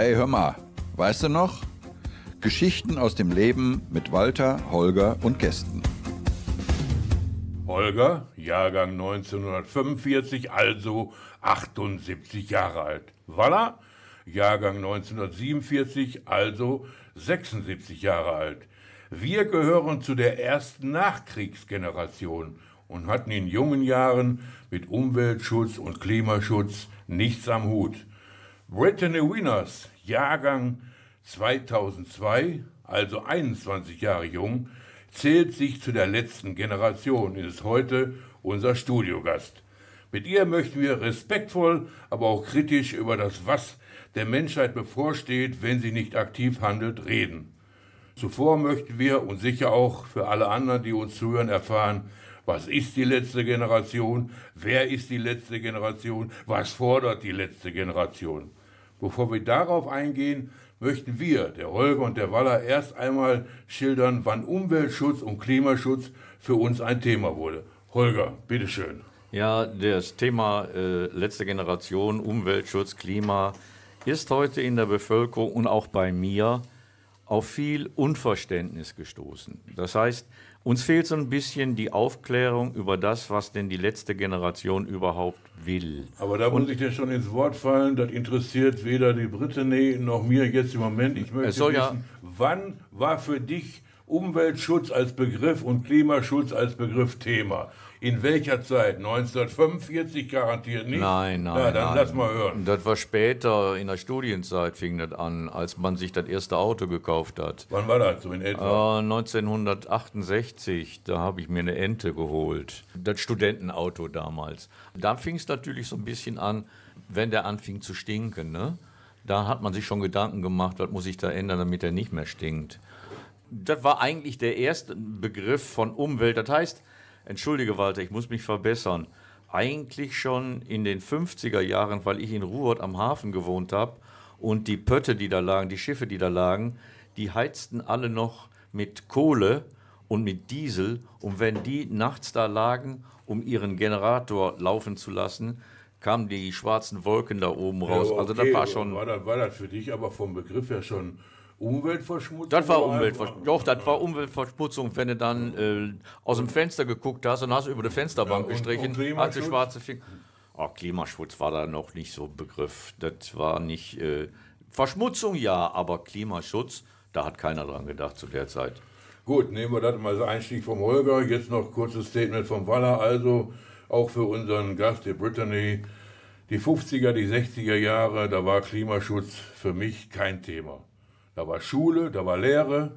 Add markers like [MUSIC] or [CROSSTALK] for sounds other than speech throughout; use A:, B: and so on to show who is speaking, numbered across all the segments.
A: Ey, hör mal, weißt du noch? Geschichten aus dem Leben mit Walter, Holger und Gästen.
B: Holger, Jahrgang 1945, also 78 Jahre alt. Walla, Jahrgang 1947, also 76 Jahre alt. Wir gehören zu der ersten Nachkriegsgeneration und hatten in jungen Jahren mit Umweltschutz und Klimaschutz nichts am Hut. Brittany Winners, Jahrgang 2002, also 21 Jahre jung, zählt sich zu der letzten Generation und ist heute unser Studiogast. Mit ihr möchten wir respektvoll, aber auch kritisch über das Was der Menschheit bevorsteht, wenn sie nicht aktiv handelt, reden. Zuvor möchten wir und sicher auch für alle anderen, die uns zuhören, erfahren, was ist die letzte Generation, wer ist die letzte Generation, was fordert die letzte Generation. Bevor wir darauf eingehen, möchten wir, der Holger und der Waller, erst einmal schildern, wann Umweltschutz und Klimaschutz für uns ein Thema wurde. Holger, bitteschön.
C: Ja, das Thema äh, letzte Generation, Umweltschutz, Klima ist heute in der Bevölkerung und auch bei mir auf viel Unverständnis gestoßen. Das heißt, uns fehlt so ein bisschen die Aufklärung über das, was denn die letzte Generation überhaupt will.
B: Aber da muss ich dir schon ins Wort fallen, das interessiert weder die Brittany noch mir jetzt im Moment. Ich möchte wissen, ja wann war für dich Umweltschutz als Begriff und Klimaschutz als Begriff Thema? In welcher Zeit? 1945 garantiert nicht?
C: Nein, nein.
B: Ja, dann
C: nein.
B: lass mal hören.
C: Das war später, in der Studienzeit fing das an, als man sich das erste Auto gekauft hat.
B: Wann war das so in etwa?
C: Äh, 1968, da habe ich mir eine Ente geholt. Das Studentenauto damals. Da fing es natürlich so ein bisschen an, wenn der anfing zu stinken. Ne? Da hat man sich schon Gedanken gemacht, was muss ich da ändern, damit er nicht mehr stinkt. Das war eigentlich der erste Begriff von Umwelt. Das heißt, Entschuldige, Walter, ich muss mich verbessern. Eigentlich schon in den 50er Jahren, weil ich in Ruhrort am Hafen gewohnt habe und die Pötte, die da lagen, die Schiffe, die da lagen, die heizten alle noch mit Kohle und mit Diesel. Und wenn die nachts da lagen, um ihren Generator laufen zu lassen, kamen die schwarzen Wolken da oben raus.
B: Ja, okay.
C: Also das war schon.
B: War das, war das für dich aber vom Begriff her schon Umweltverschmutzung?
C: Das war Umweltverschmutzung. Doch, das war Umweltverschmutzung, wenn du dann äh, aus dem Fenster geguckt hast und hast über die Fensterbank
B: Ja, und-
C: gestrichen,
B: und
C: hast du
B: Klimaschutz?
C: schwarze Finger. Oh, Klimaschutz war da noch nicht so ein Begriff. Das war nicht. Äh, Verschmutzung ja, aber Klimaschutz, da hat keiner dran gedacht zu der Zeit.
B: Gut, nehmen wir das mal als Einstieg vom Holger. Jetzt noch kurzes Statement vom Waller. Also auch für unseren Gast, der Brittany. Die 50er, die 60er Jahre, da war Klimaschutz für mich kein Thema. Da war Schule, da war Lehre,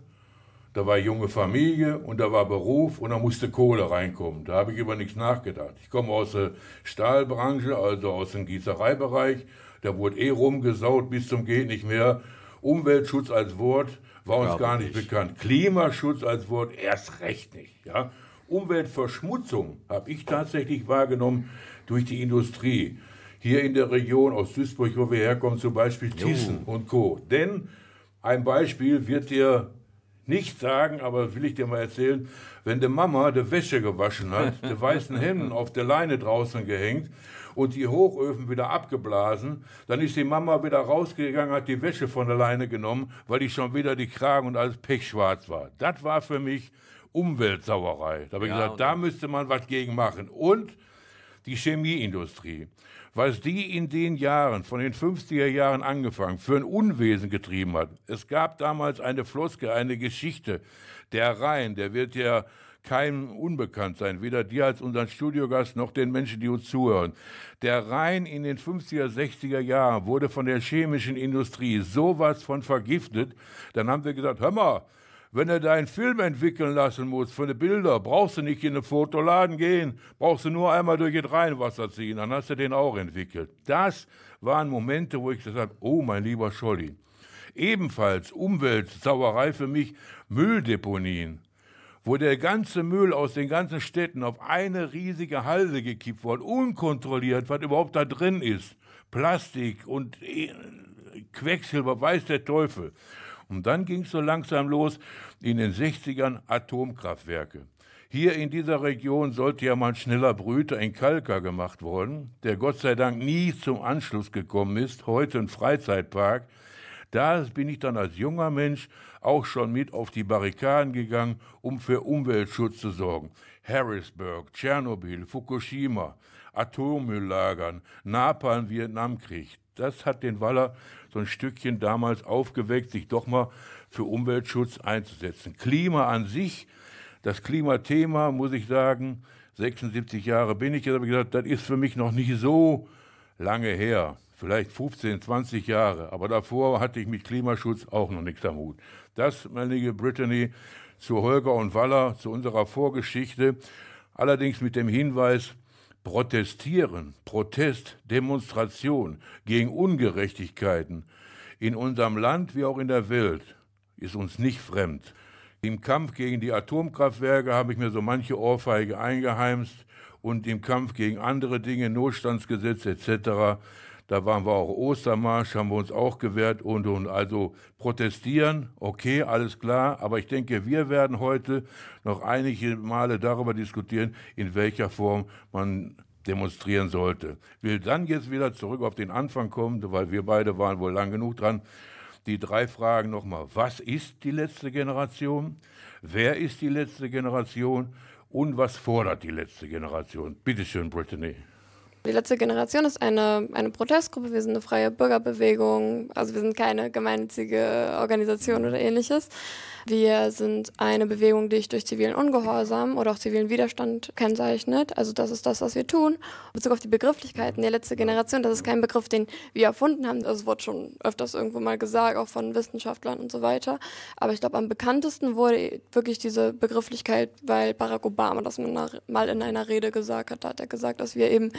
B: da war junge Familie und da war Beruf und da musste Kohle reinkommen. Da habe ich über nichts nachgedacht. Ich komme aus der Stahlbranche, also aus dem Gießereibereich. Da wurde eh rumgesaut bis zum geht nicht mehr. Umweltschutz als Wort war uns
C: Gab
B: gar nicht
C: nicht.
B: bekannt. Klimaschutz als Wort erst recht nicht. Ja? Umweltverschmutzung habe ich tatsächlich wahrgenommen durch die Industrie. Hier in der Region aus Duisburg, wo wir herkommen, zum Beispiel Thyssen und Co. Denn ein Beispiel wird dir nicht sagen, aber will ich dir mal erzählen, wenn die Mama die Wäsche gewaschen hat, [LAUGHS] die weißen Hemden auf der Leine draußen gehängt und die Hochöfen wieder abgeblasen, dann ist die Mama wieder rausgegangen, hat die Wäsche von der Leine genommen, weil die schon wieder die Kragen und alles pechschwarz war. Das war für mich Umweltsauerei. Da habe ich
C: Ja,
B: gesagt, da müsste man was gegen machen. Und die Chemieindustrie. Was die in den Jahren, von den 50er Jahren angefangen, für ein Unwesen getrieben hat. Es gab damals eine Floske, eine Geschichte. Der Rhein, der wird ja keinem unbekannt sein, weder dir als unseren Studiogast noch den Menschen, die uns zuhören. Der Rhein in den 50er, 60er Jahren wurde von der chemischen Industrie sowas von vergiftet. Dann haben wir gesagt, hör mal, wenn du deinen Film entwickeln lassen musst für die Bilder, brauchst du nicht in den Fotoladen gehen, brauchst du nur einmal durch das Rheinwasser ziehen, dann hast du den auch entwickelt. Das waren Momente, wo ich gesagt habe, oh mein lieber Scholli. Ebenfalls Umweltsauerei für mich, Mülldeponien, wo der ganze Müll aus den ganzen Städten auf eine riesige Halde gekippt wurde, unkontrolliert, was überhaupt da drin ist. Plastik und eh, Quecksilber, weiß der Teufel. Und dann ging es so langsam los in den 60ern Atomkraftwerke. Hier in dieser Region sollte ja mal ein schneller Brüter in Kalka gemacht worden, der Gott sei Dank nie zum Anschluss gekommen ist, heute ein Freizeitpark. Da bin ich dann als junger Mensch auch schon mit auf die Barrikaden gegangen, um für Umweltschutz zu sorgen. Harrisburg, Tschernobyl, Fukushima, Atommülllagern, Napalm, Vietnamkrieg. Das hat den Waller so ein Stückchen damals aufgeweckt, sich doch mal für Umweltschutz einzusetzen. Klima an sich, das Klimathema, muss ich sagen, 76 Jahre bin ich jetzt, habe ich gesagt, das ist für mich noch nicht so lange her vielleicht 15, 20 Jahre, aber davor hatte ich mit Klimaschutz auch noch nichts am Hut. Das, meine liebe Brittany, zu Holger und Waller, zu unserer Vorgeschichte, allerdings mit dem Hinweis, protestieren, Protest, Demonstration gegen Ungerechtigkeiten in unserem Land wie auch in der Welt ist uns nicht fremd. Im Kampf gegen die Atomkraftwerke habe ich mir so manche Ohrfeige eingeheimst und im Kampf gegen andere Dinge, Notstandsgesetz etc., da waren wir auch Ostermarsch, haben wir uns auch gewehrt und, und also protestieren, okay, alles klar. Aber ich denke, wir werden heute noch einige Male darüber diskutieren, in welcher Form man demonstrieren sollte. Ich will dann jetzt wieder zurück auf den Anfang kommen, weil wir beide waren wohl lang genug dran. Die drei Fragen nochmal. Was ist die letzte Generation? Wer ist die letzte Generation? Und was fordert die letzte Generation? Bitte schön, Brittany.
D: Die letzte Generation ist eine, eine Protestgruppe, wir sind eine freie Bürgerbewegung, also wir sind keine gemeinnützige Organisation oder ähnliches. Wir sind eine Bewegung, die sich durch zivilen Ungehorsam oder auch zivilen Widerstand kennzeichnet. Also das ist das, was wir tun. In Bezug auf die Begrifflichkeiten der letzte Generation, das ist kein Begriff, den wir erfunden haben. Das wurde schon öfters irgendwo mal gesagt, auch von Wissenschaftlern und so weiter. Aber ich glaube, am bekanntesten wurde wirklich diese Begrifflichkeit, weil Barack Obama das mal in einer Rede gesagt hat. Da hat er gesagt, dass wir eben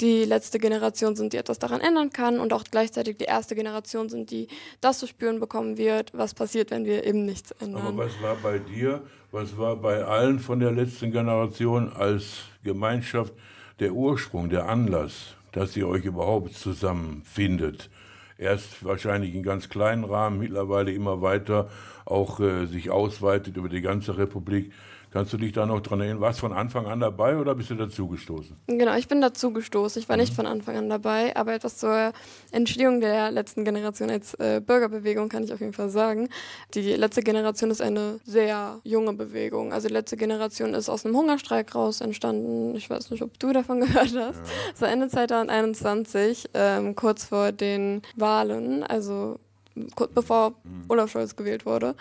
D: die letzte Generation sind, die etwas daran ändern kann und auch gleichzeitig die erste Generation sind, die das zu spüren bekommen wird, was passiert, wenn wir eben nichts ändern.
B: Aber was war bei dir, was war bei allen von der letzten Generation als Gemeinschaft der Ursprung, der Anlass, dass ihr euch überhaupt zusammenfindet? Erst wahrscheinlich in ganz kleinen Rahmen, mittlerweile immer weiter auch äh, sich ausweitet über die ganze Republik. Kannst du dich da noch dran erinnern? Warst du von Anfang an dabei oder bist du dazugestoßen?
D: Genau, ich bin dazugestoßen. Ich war mhm. nicht von Anfang an dabei, aber etwas zur Entstehung der letzten Generation als äh, Bürgerbewegung kann ich auf jeden Fall sagen. Die letzte Generation ist eine sehr junge Bewegung. Also die letzte Generation ist aus einem Hungerstreik raus entstanden. Ich weiß nicht, ob du davon [LAUGHS] gehört hast. Ja. War Ende 2021, ähm, kurz vor den Wahlen, also kurz bevor mhm. Olaf Scholz gewählt wurde.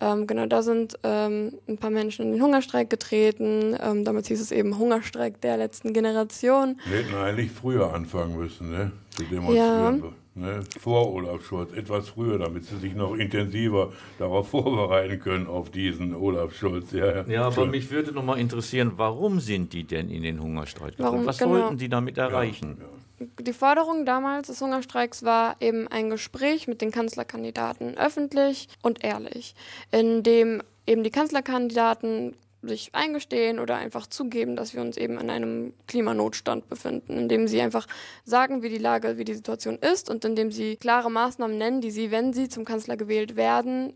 D: Ähm, genau, da sind ähm, ein paar Menschen in den Hungerstreik getreten. Ähm, damals hieß es eben Hungerstreik der letzten Generation.
B: Wir hätten eigentlich früher anfangen müssen, ne? Zu demonstrieren. Ja. Ne? Vor Olaf Scholz, etwas früher, damit sie sich noch intensiver darauf [LAUGHS] vorbereiten können, auf diesen Olaf Scholz.
C: Ja, ja. ja aber mich würde noch mal interessieren, warum sind die denn in den Hungerstreik getreten? Was genau. wollten die damit erreichen? Ja,
D: die Forderung damals des Hungerstreiks war eben ein Gespräch mit den Kanzlerkandidaten öffentlich und ehrlich, in dem eben die Kanzlerkandidaten sich eingestehen oder einfach zugeben, dass wir uns eben in einem Klimanotstand befinden, indem sie einfach sagen, wie die Lage, wie die Situation ist und indem sie klare Maßnahmen nennen, die sie, wenn sie zum Kanzler gewählt werden,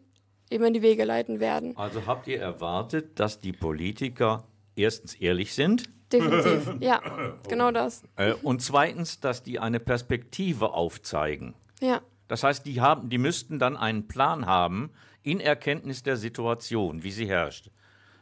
D: eben in die Wege leiten werden.
C: Also habt ihr erwartet, dass die Politiker erstens ehrlich sind
D: Definitiv, [LAUGHS] ja, genau das.
C: Äh, und zweitens, dass die eine Perspektive aufzeigen.
D: Ja.
C: Das heißt, die, haben, die müssten dann einen Plan haben in Erkenntnis der Situation, wie sie herrscht.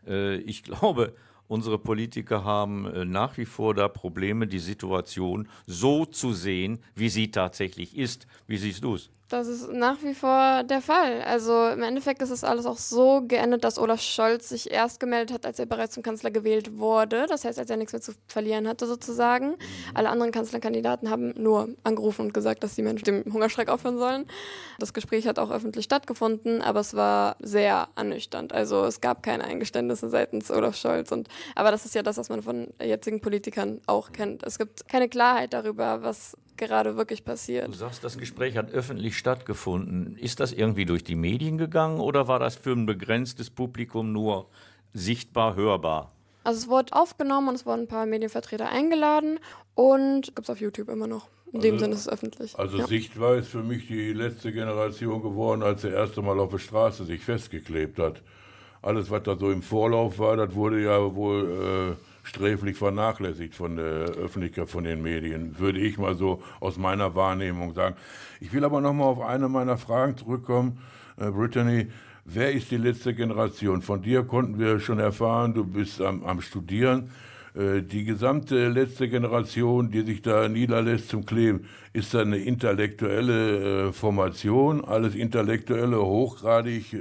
C: Äh, ich glaube, unsere Politiker haben äh, nach wie vor da Probleme, die Situation so zu sehen, wie sie tatsächlich ist. Wie siehst du es?
D: Das ist nach wie vor der Fall. Also im Endeffekt ist es alles auch so geendet, dass Olaf Scholz sich erst gemeldet hat, als er bereits zum Kanzler gewählt wurde. Das heißt, als er nichts mehr zu verlieren hatte sozusagen. Mhm. Alle anderen Kanzlerkandidaten haben nur angerufen und gesagt, dass die Menschen dem Hungerstreik aufhören sollen. Das Gespräch hat auch öffentlich stattgefunden, aber es war sehr ernüchternd. Also es gab keine Eingeständnisse seitens Olaf Scholz. Und, aber das ist ja das, was man von jetzigen Politikern auch kennt. Es gibt keine Klarheit darüber, was gerade wirklich passiert.
C: Du sagst, das Gespräch hat öffentlich stattgefunden. Ist das irgendwie durch die Medien gegangen oder war das für ein begrenztes Publikum nur sichtbar hörbar?
D: Also es wurde aufgenommen und es wurden ein paar Medienvertreter eingeladen und gibt es auf YouTube immer noch. In also, dem Sinne ist es öffentlich.
B: Also ja. sichtbar ist für mich die letzte Generation geworden, als er erste Mal auf der Straße sich festgeklebt hat. Alles, was da so im Vorlauf war, das wurde ja wohl äh, sträflich vernachlässigt von der Öffentlichkeit, von den Medien, würde ich mal so aus meiner Wahrnehmung sagen. Ich will aber noch mal auf eine meiner Fragen zurückkommen, äh, Brittany. Wer ist die letzte Generation? Von dir konnten wir schon erfahren, du bist am, am Studieren. Äh, die gesamte letzte Generation, die sich da niederlässt zum Kleben, ist eine intellektuelle äh, Formation, alles intellektuelle, hochgradig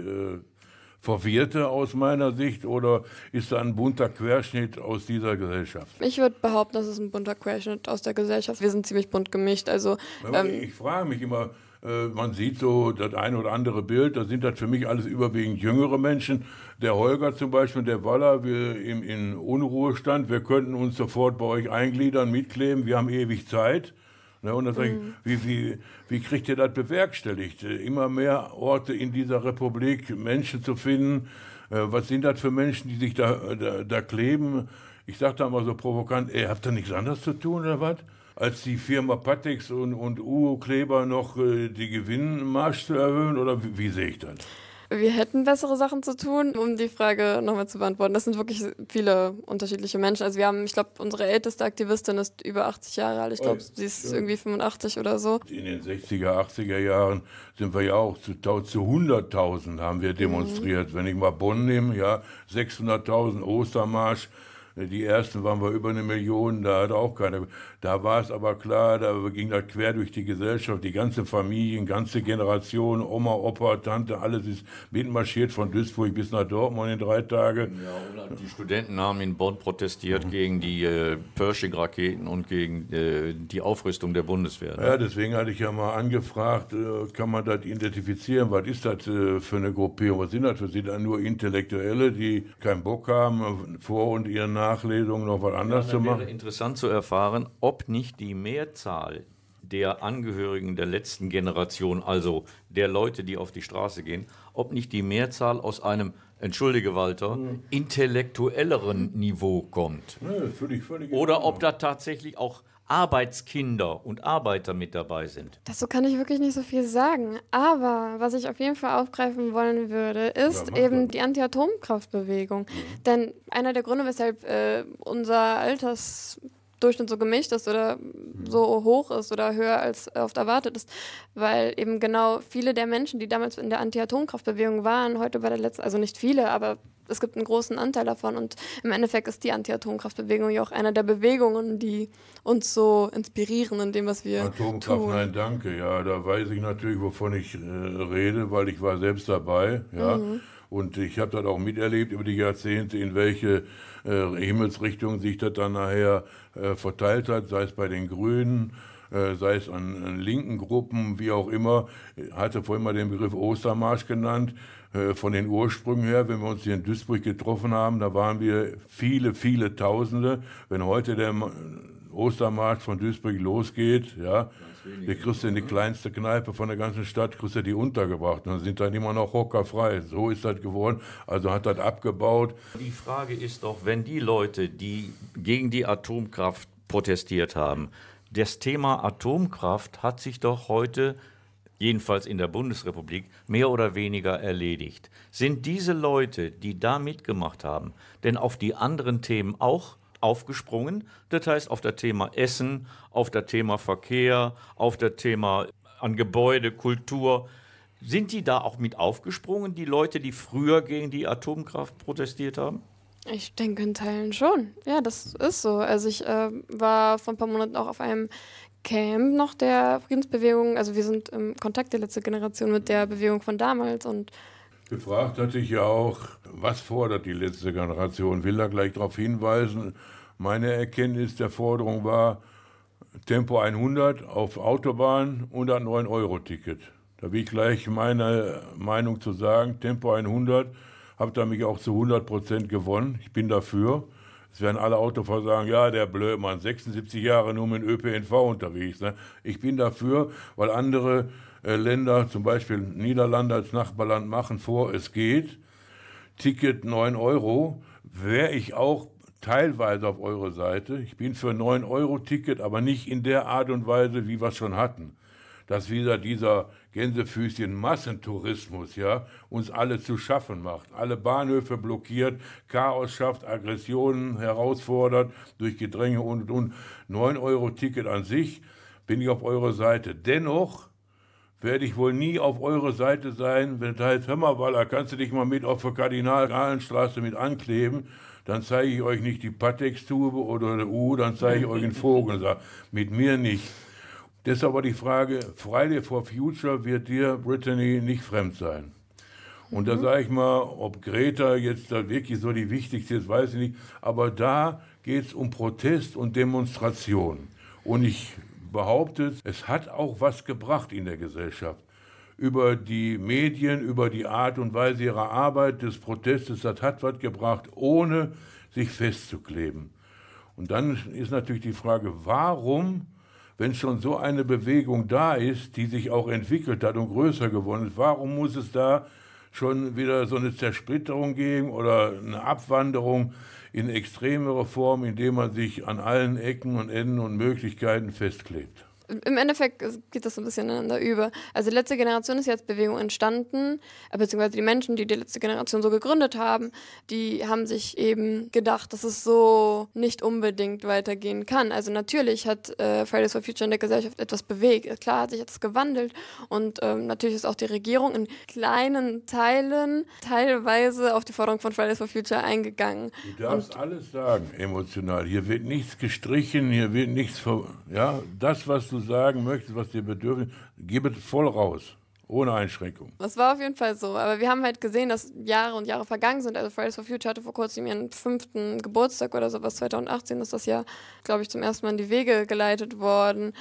B: Verwirrte aus meiner Sicht oder ist da ein bunter Querschnitt aus dieser Gesellschaft?
D: Ich würde behaupten, das ist ein bunter Querschnitt aus der Gesellschaft. Wir sind ziemlich bunt gemischt. Also,
B: ähm, ich frage mich immer, äh, man sieht so das eine oder andere Bild, da sind das für mich alles überwiegend jüngere Menschen. Der Holger zum Beispiel, der Waller, wir im, in Unruhestand, wir könnten uns sofort bei euch eingliedern, mitkleben, wir haben ewig Zeit. Ne, und dann sage ich, mhm. wie, wie, wie kriegt ihr das bewerkstelligt? Immer mehr Orte in dieser Republik, Menschen zu finden. Äh, was sind das für Menschen, die sich da, da, da kleben? Ich sage da mal so provokant, ey, habt ihr nichts anderes zu tun oder was? Als die Firma Patex und, und Uo Kleber noch äh, die Gewinnmarsch zu erhöhen? Oder wie, wie sehe ich das?
D: Wir hätten bessere Sachen zu tun, um die Frage nochmal zu beantworten. Das sind wirklich viele unterschiedliche Menschen. Also wir haben, ich glaube, unsere älteste Aktivistin ist über 80 Jahre alt. Ich glaube, sie ist ja. irgendwie 85 oder so.
B: In den 60er, 80er Jahren sind wir ja auch zu, zu 100.000 haben wir demonstriert. Mhm. Wenn ich mal Bonn nehme, ja, 600.000 Ostermarsch. Die ersten waren wir über eine Million, da hat auch keiner. Da war es aber klar, da ging das quer durch die Gesellschaft, die ganze Familie, ganze Generation, Oma, Opa, Tante, alles ist mitmarschiert von Duisburg bis nach Dortmund in drei Tagen.
C: Ja, die Studenten haben in Bonn protestiert mhm. gegen die äh, Pershing-Raketen und gegen äh, die Aufrüstung der Bundeswehr.
B: Ne? Ja, deswegen hatte ich ja mal angefragt, äh, kann man das identifizieren? Was ist das äh, für eine Gruppierung? Was sind das für sie? Dann nur Intellektuelle, die keinen Bock haben, vor und ihren Nachlesungen noch was anderes ja, zu machen? Wäre
C: interessant zu erfahren, ob nicht die Mehrzahl der Angehörigen der letzten Generation, also der Leute, die auf die Straße gehen, ob nicht die Mehrzahl aus einem, entschuldige Walter, mhm. intellektuelleren Niveau kommt.
B: Ja, völlig, völlig
C: Oder ob da tatsächlich auch Arbeitskinder und Arbeiter mit dabei sind.
D: Dazu kann ich wirklich nicht so viel sagen. Aber was ich auf jeden Fall aufgreifen wollen würde, ist ja, eben das. die Anti-Atomkraftbewegung. Mhm. Denn einer der Gründe, weshalb äh, unser Alters Durchschnitt so gemischt ist oder mhm. so hoch ist oder höher als oft erwartet ist, weil eben genau viele der Menschen, die damals in der Anti-Atomkraftbewegung waren, heute bei der letzten, also nicht viele, aber es gibt einen großen Anteil davon und im Endeffekt ist die Anti-Atomkraftbewegung ja auch eine der Bewegungen, die uns so inspirieren in dem, was wir
B: Atomkraft,
D: tun.
B: nein, danke, ja, da weiß ich natürlich, wovon ich äh, rede, weil ich war selbst dabei, ja, mhm. Und ich habe das auch miterlebt über die Jahrzehnte, in welche äh, Himmelsrichtung sich das dann nachher äh, verteilt hat, sei es bei den Grünen, äh, sei es an, an, linken Gruppen, wie auch immer. Ich hatte vorhin mal den Begriff Ostermarsch genannt. Äh, von den Ursprüngen her, wenn wir uns hier in Duisburg getroffen haben, da waren wir viele, viele Tausende. Wenn heute der Ostermarsch von Duisburg losgeht, ja, der kriegst du in die kleinste Kneipe von der ganzen Stadt, kriegst du die untergebracht. Und dann sind dann immer noch hockerfrei. So ist das geworden. Also hat das abgebaut.
C: Die Frage ist doch, wenn die Leute, die gegen die Atomkraft protestiert haben, das Thema Atomkraft hat sich doch heute jedenfalls in der Bundesrepublik, mehr oder weniger erledigt. Sind diese Leute, die da mitgemacht haben, denn auf die anderen Themen auch aufgesprungen. Das heißt, auf das Thema Essen, auf das Thema Verkehr, auf das Thema an Gebäude, Kultur. Sind die da auch mit aufgesprungen, die Leute, die früher gegen die Atomkraft protestiert haben?
D: Ich denke in Teilen schon. Ja, das ist so. Also ich äh, war vor ein paar Monaten auch auf einem Camp noch der Friedensbewegung. Also wir sind im Kontakt der letzten Generation mit der Bewegung von damals und
B: Gefragt hatte ich ja auch, was fordert die letzte Generation? Will da gleich darauf hinweisen. Meine Erkenntnis der Forderung war Tempo 100 auf Autobahn und ein 9-Euro-Ticket. Da will ich gleich meine Meinung zu sagen. Tempo 100, habe da mich auch zu 100 Prozent gewonnen. Ich bin dafür. Es werden alle Autofahrer sagen, ja, der Blödmann, 76 Jahre nur mit ÖPNV unterwegs. Ne? Ich bin dafür, weil andere Länder, zum Beispiel Niederlande als Nachbarland, machen vor, es geht. Ticket 9 Euro, wäre ich auch teilweise auf eure Seite. Ich bin für 9 Euro Ticket, aber nicht in der Art und Weise, wie wir es schon hatten. dass wieder dieser Gänsefüßchen Massentourismus ja, uns alle zu schaffen macht. Alle Bahnhöfe blockiert, Chaos schafft, Aggressionen herausfordert durch Gedränge und und. 9-Euro-Ticket an sich bin ich auf eurer Seite. Dennoch werde ich wohl nie auf eure Seite sein, wenn es heißt, hör mal, Waller, kannst du dich mal mit auf der Kardinal-Ahlenstraße mit ankleben? Dann zeige ich euch nicht die Patex-Tube oder eine U, dann zeige ich euch einen Vogel. Und sage, mit mir nicht. Deshalb war die Frage, Friday for Future wird dir, Brittany, nicht fremd sein. Und da sage ich mal, ob Greta jetzt da wirklich so die wichtigste ist, weiß ich nicht. Aber da geht es um Protest und Demonstration. Und ich behaupte, es hat auch was gebracht in der Gesellschaft. Über die Medien, über die Art und Weise ihrer Arbeit, des Protestes, das hat was gebracht, ohne sich festzukleben. Und dann ist natürlich die Frage, warum wenn schon so eine Bewegung da ist, die sich auch entwickelt hat und größer geworden ist, warum muss es da schon wieder so eine Zersplitterung geben oder eine Abwanderung in extremere Form, indem man sich an allen Ecken und Enden und Möglichkeiten festklebt?
D: Im Endeffekt geht das so ein bisschen ineinander über. Also die letzte Generation ist jetzt Bewegung entstanden, äh, beziehungsweise die Menschen, die die letzte Generation so gegründet haben, die haben sich eben gedacht, dass es so nicht unbedingt weitergehen kann. Also natürlich hat äh, Fridays for Future in der Gesellschaft etwas bewegt. Klar hat sich etwas gewandelt und ähm, natürlich ist auch die Regierung in kleinen Teilen teilweise auf die Forderung von Fridays for Future eingegangen.
B: Du darfst und alles sagen, emotional. Hier wird nichts gestrichen, hier wird nichts, ja, das, was du sagen möchtest, was dir bedürfen, gib es voll raus. Ohne Einschränkung.
D: Das war auf jeden Fall so. Aber wir haben halt gesehen, dass Jahre und Jahre vergangen sind. Also Fridays for Future hatte vor kurzem ihren fünften Geburtstag oder sowas. 2018 ist das ja, glaube ich, zum ersten Mal in die Wege geleitet worden.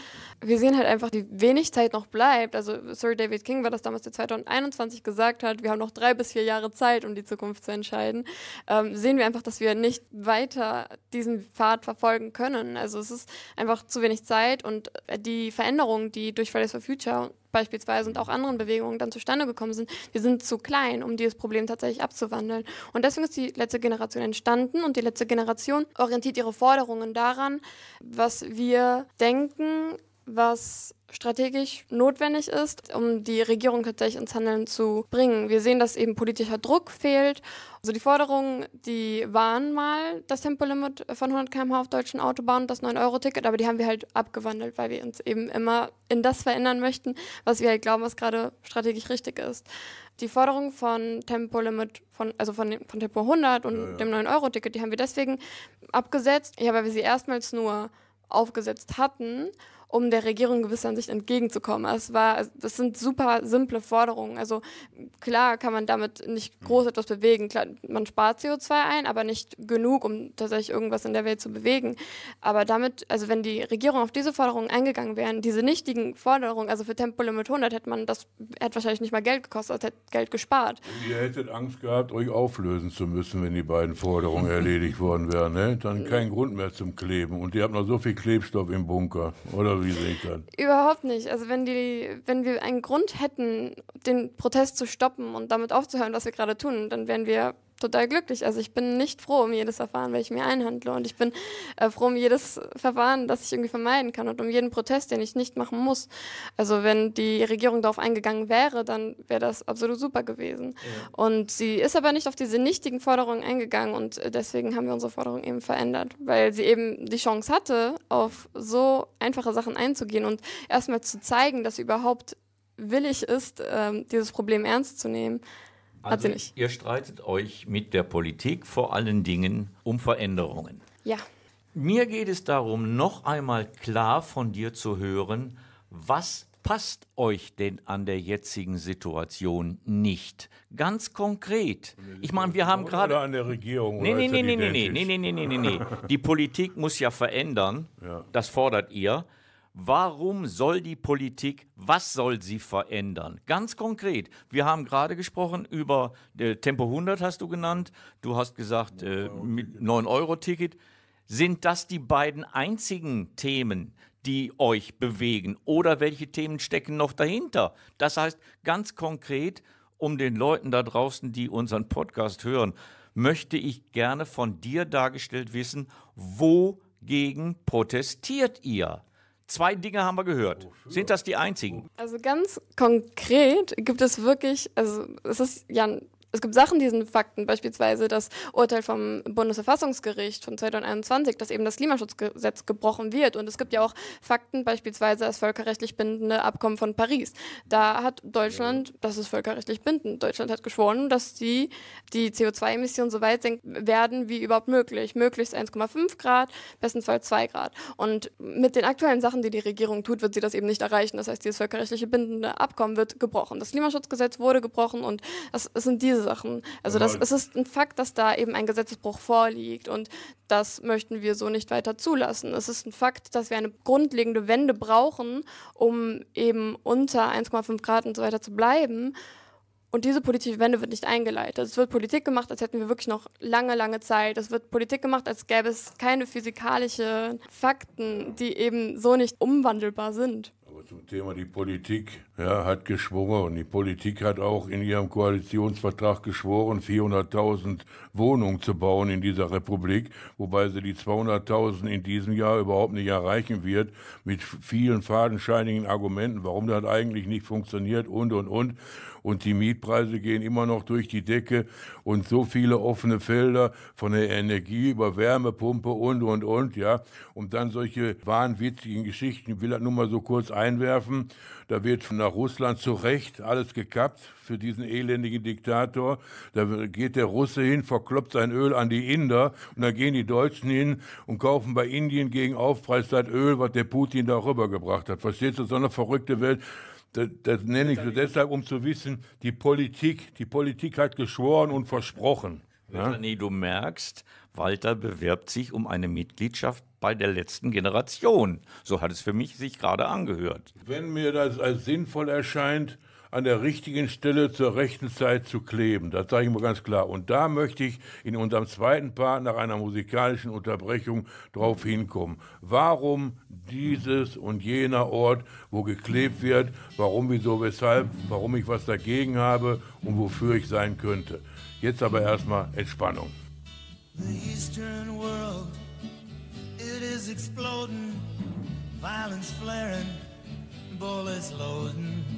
D: Wir sehen halt einfach, wie wenig Zeit noch bleibt. Also Sir David King war das damals, der 2021 gesagt hat, wir haben noch drei bis vier Jahre Zeit, um die Zukunft zu entscheiden. Ähm, sehen wir einfach, dass wir nicht weiter diesen Pfad verfolgen können. Also es ist einfach zu wenig Zeit und die Veränderungen, die durch Fridays for Future beispielsweise und auch anderen Bewegungen dann zustande gekommen sind, wir sind zu klein, um dieses Problem tatsächlich abzuwandeln. Und deswegen ist die letzte Generation entstanden und die letzte Generation orientiert ihre Forderungen daran, was wir denken, was strategisch notwendig ist, um die Regierung tatsächlich ins Handeln zu bringen. Wir sehen, dass eben politischer Druck fehlt. Also die Forderungen, die waren mal das Tempolimit von 100 km/h auf deutschen Autobahnen, das 9-Euro-Ticket, aber die haben wir halt abgewandelt, weil wir uns eben immer in das verändern möchten, was wir halt glauben, was gerade strategisch richtig ist. Die Forderung von Tempolimit, von, also von, von Tempo 100 und ja, ja. dem 9-Euro-Ticket, die haben wir deswegen abgesetzt, ja, weil wir sie erstmals nur aufgesetzt hatten um der Regierung gewisser Ansicht entgegenzukommen. Es war, das sind super simple Forderungen. Also klar kann man damit nicht groß etwas bewegen. Klar, man spart CO2 ein, aber nicht genug, um tatsächlich irgendwas in der Welt zu bewegen. Aber damit, also wenn die Regierung auf diese Forderungen eingegangen wären, diese nichtigen Forderungen, also für Tempolimit 100 hätte man das, hätte wahrscheinlich nicht mal Geld gekostet, hätte Geld gespart.
B: Und ihr hättet Angst gehabt, euch auflösen zu müssen, wenn die beiden Forderungen [LAUGHS] erledigt worden wären. Ne? Dann kein Grund mehr zum Kleben. Und ihr habt noch so viel Klebstoff im Bunker. Oder wie sehe ich das?
D: Überhaupt nicht. Also wenn, die, wenn wir einen Grund hätten, den Protest zu stoppen und damit aufzuhören, was wir gerade tun, dann wären wir total glücklich. Also ich bin nicht froh um jedes Verfahren, weil ich mir einhandle. Und ich bin äh, froh um jedes Verfahren, das ich irgendwie vermeiden kann und um jeden Protest, den ich nicht machen muss. Also wenn die Regierung darauf eingegangen wäre, dann wäre das absolut super gewesen. Ja. Und sie ist aber nicht auf diese nichtigen Forderungen eingegangen und äh, deswegen haben wir unsere Forderung eben verändert, weil sie eben die Chance hatte, auf so einfache Sachen einzugehen und erstmal zu zeigen, dass sie überhaupt willig ist, ähm, dieses Problem ernst zu nehmen. Hat sie also, nicht.
C: Ihr streitet euch mit der Politik vor allen Dingen um Veränderungen.
D: Ja.
C: Mir geht es darum, noch einmal klar von dir zu hören, was passt euch denn an der jetzigen Situation nicht? Ganz konkret. Ich meine, wir haben gerade.
B: Oder an der Regierung.
C: Nee, nee, nee, nee, nee, nee, nee, nee, nee, nee, nee. Die Politik muss ja verändern. Ja. Das fordert ihr. Warum soll die Politik, was soll sie verändern? Ganz konkret, wir haben gerade gesprochen über äh, Tempo 100, hast du genannt. Du hast gesagt, äh, mit 9-Euro-Ticket. Sind das die beiden einzigen Themen, die euch bewegen? Oder welche Themen stecken noch dahinter? Das heißt, ganz konkret, um den Leuten da draußen, die unseren Podcast hören, möchte ich gerne von dir dargestellt wissen, wogegen protestiert ihr? Zwei Dinge haben wir gehört. Sind das die einzigen?
D: Also ganz konkret gibt es wirklich, also es ist ja ein es gibt Sachen, die sind Fakten, beispielsweise das Urteil vom Bundesverfassungsgericht von 2021, dass eben das Klimaschutzgesetz gebrochen wird. Und es gibt ja auch Fakten, beispielsweise das völkerrechtlich bindende Abkommen von Paris. Da hat Deutschland, das ist völkerrechtlich bindend, Deutschland hat geschworen, dass die, die CO2-Emissionen so weit senken werden wie überhaupt möglich. Möglichst 1,5 Grad, bestenfalls 2 Grad. Und mit den aktuellen Sachen, die die Regierung tut, wird sie das eben nicht erreichen. Das heißt, dieses völkerrechtliche bindende Abkommen wird gebrochen. Das Klimaschutzgesetz wurde gebrochen und es sind diese Sachen. Also das, es ist ein Fakt, dass da eben ein Gesetzesbruch vorliegt und das möchten wir so nicht weiter zulassen. Es ist ein Fakt, dass wir eine grundlegende Wende brauchen, um eben unter 1,5 Grad und so weiter zu bleiben. Und diese politische Wende wird nicht eingeleitet. Es wird Politik gemacht, als hätten wir wirklich noch lange, lange Zeit. Es wird Politik gemacht, als gäbe es keine physikalischen Fakten, die eben so nicht umwandelbar sind.
E: Zum Thema die Politik ja, hat geschworen. Die Politik hat auch in ihrem Koalitionsvertrag geschworen, 400.000 Wohnungen zu bauen in dieser Republik, wobei sie die 200.000 in diesem Jahr überhaupt nicht erreichen wird, mit vielen fadenscheinigen Argumenten, warum das eigentlich nicht funktioniert und, und, und und die Mietpreise gehen immer noch durch die Decke und so viele offene Felder von der Energie über Wärmepumpe und, und, und, ja. Und dann solche wahnwitzigen Geschichten, ich will das nur mal so kurz einwerfen. Da wird nach Russland zu Recht alles gekappt für diesen elendigen Diktator. Da geht der Russe hin, verkloppt sein Öl an die Inder und dann gehen die Deutschen hin und kaufen bei Indien gegen Aufpreis das Öl, was der Putin da rübergebracht hat. Verstehst du, so eine verrückte Welt. Das, das nenne ich so deshalb, um zu wissen, die Politik, die Politik hat geschworen und versprochen.
C: Ja? Nee, du merkst, Walter bewirbt sich um eine Mitgliedschaft bei der letzten Generation. So hat es für mich sich gerade angehört.
E: Wenn mir das als sinnvoll erscheint, an der richtigen Stelle zur rechten Zeit zu kleben. Das sage ich mal ganz klar. Und da möchte ich in unserem zweiten Part nach einer musikalischen Unterbrechung drauf hinkommen. Warum dieses und jener Ort, wo geklebt wird, warum, wieso, weshalb, warum ich was dagegen habe und wofür ich sein könnte. Jetzt aber erstmal Entspannung. The Eastern world, it is exploding, violence flaring, bullets loading.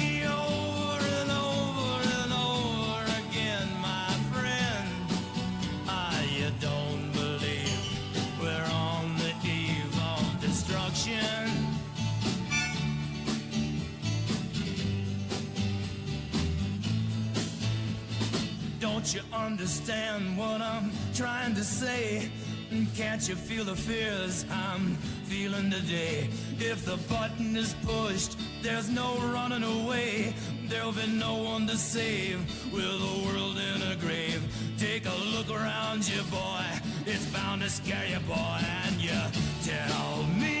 E: Don't you understand what I'm trying to say? Can't you feel the fears I'm feeling today? If the button is pushed, there's no running away. There'll be no one to save with the world in a grave. Take a look around you, boy. It's bound to scare you, boy. And you tell me.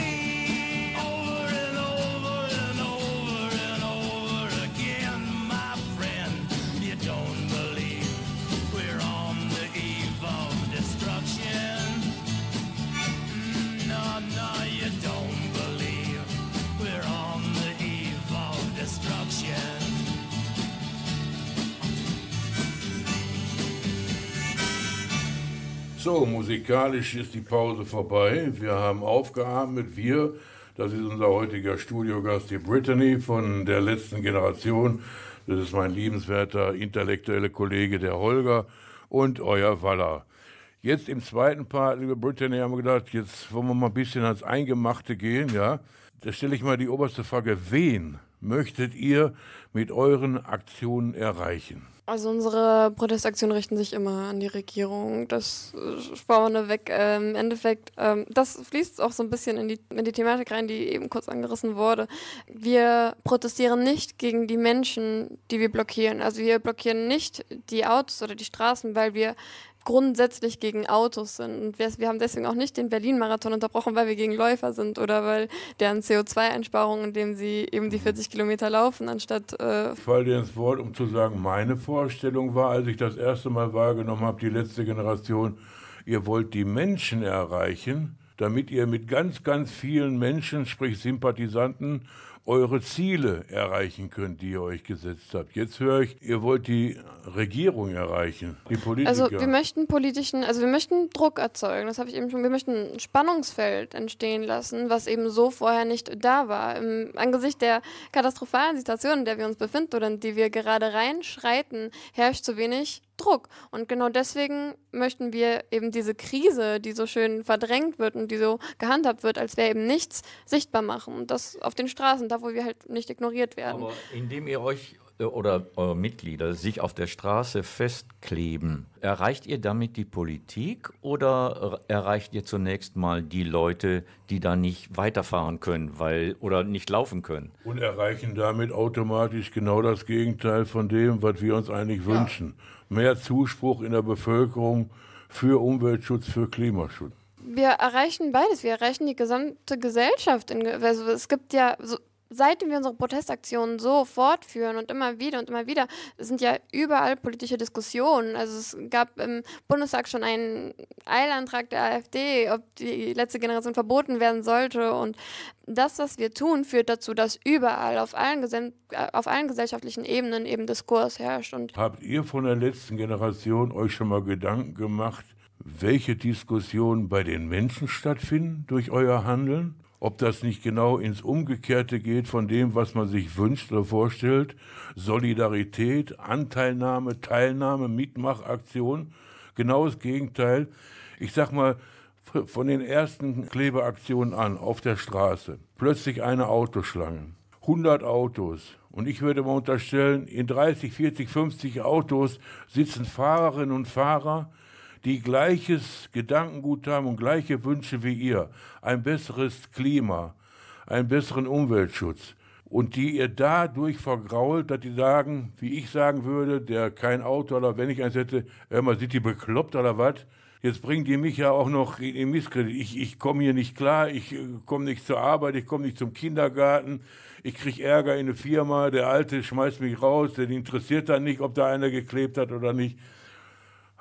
B: So, musikalisch ist die Pause vorbei. Wir haben aufgeatmet. Wir, das ist unser heutiger Studiogast, die Brittany von der letzten Generation. Das ist mein liebenswerter intellektuelle Kollege, der Holger und euer Waller. Jetzt im zweiten Part, liebe Brittany, haben wir gedacht, jetzt wollen wir mal ein bisschen ans Eingemachte gehen, ja. Da stelle ich mal die oberste Frage, wen möchtet ihr mit euren Aktionen erreichen?
D: Also unsere Protestaktionen richten sich immer an die Regierung. Das äh, vorneweg. Ähm, Im Endeffekt, ähm, das fließt auch so ein bisschen in die, in die Thematik rein, die eben kurz angerissen wurde. Wir protestieren nicht gegen die Menschen, die wir blockieren. Also wir blockieren nicht die Autos oder die Straßen, weil wir grundsätzlich gegen Autos sind. Und wir, wir haben deswegen auch nicht den Berlin-Marathon unterbrochen, weil wir gegen Läufer sind oder weil deren CO2-Einsparung, indem sie eben die 40 Kilometer laufen, anstatt äh,
B: Ich falle dir ins Wort, um zu sagen, meine Vorstellung war, als ich das erste Mal wahrgenommen habe, die letzte Generation, ihr wollt die Menschen erreichen, damit ihr mit ganz, ganz vielen Menschen, sprich Sympathisanten, eure Ziele erreichen könnt, die ihr euch gesetzt habt. Jetzt höre ich, ihr wollt die Regierung erreichen, die Politiker.
D: Also wir möchten politischen, also wir möchten Druck erzeugen, das habe ich eben schon, wir möchten ein Spannungsfeld entstehen lassen, was eben so vorher nicht da war. Im Angesichts der katastrophalen Situation, in der wir uns befinden oder in die wir gerade reinschreiten, herrscht zu wenig Druck. Und genau deswegen möchten wir eben diese Krise, die so schön verdrängt wird und die so gehandhabt wird, als wäre eben nichts, sichtbar machen. Und das auf den Straßen, da wo wir halt nicht ignoriert werden.
C: Aber indem ihr euch oder eure Mitglieder sich auf der Straße festkleben, erreicht ihr damit die Politik oder er- erreicht ihr zunächst mal die Leute, die da nicht weiterfahren können, weil oder nicht laufen können?
B: und erreichen damit automatisch genau das Gegenteil von dem, was wir uns eigentlich wünschen. Mehr Zuspruch in der Bevölkerung für Umweltschutz, für Klimaschutz.
D: Wir erreichen beides. Wir erreichen die gesamte Gesellschaft. In, also es gibt ja, so, seitdem wir unsere Protestaktionen so fortführen und immer wieder und immer wieder, es sind ja überall politische Diskussionen. Also es gab im Bundestag schon einen Eilantrag der AfD, ob die letzte Generation verboten werden sollte. Und das, was wir tun, führt dazu, dass überall auf allen, äh, auf allen gesellschaftlichen Ebenen eben Diskurs herrscht. Und
B: Habt ihr von der letzten Generation euch schon mal Gedanken gemacht, welche Diskussionen bei den Menschen stattfinden durch euer Handeln? Ob das nicht genau ins Umgekehrte geht von dem, was man sich wünscht oder vorstellt? Solidarität, Anteilnahme, Teilnahme, Mitmachaktion? Genau das Gegenteil. Ich sag mal, von den ersten Klebeaktionen an auf der Straße. Plötzlich eine Autoschlange. 100 Autos. Und ich würde mal unterstellen, in 30, 40, 50 Autos sitzen Fahrerinnen und Fahrer, die gleiches Gedankengut haben und gleiche Wünsche wie ihr. Ein besseres Klima, einen besseren Umweltschutz. Und die ihr dadurch vergrault, dass die sagen, wie ich sagen würde, der kein Auto oder wenn ich eins hätte, hör mal, sind die bekloppt oder was? Jetzt bringen die mich ja auch noch in Misskredit. Ich, ich komme hier nicht klar, ich äh, komme nicht zur Arbeit, ich komme nicht zum Kindergarten, ich kriege Ärger in der Firma, der Alte schmeißt mich raus, den interessiert dann nicht, ob da einer geklebt hat oder nicht.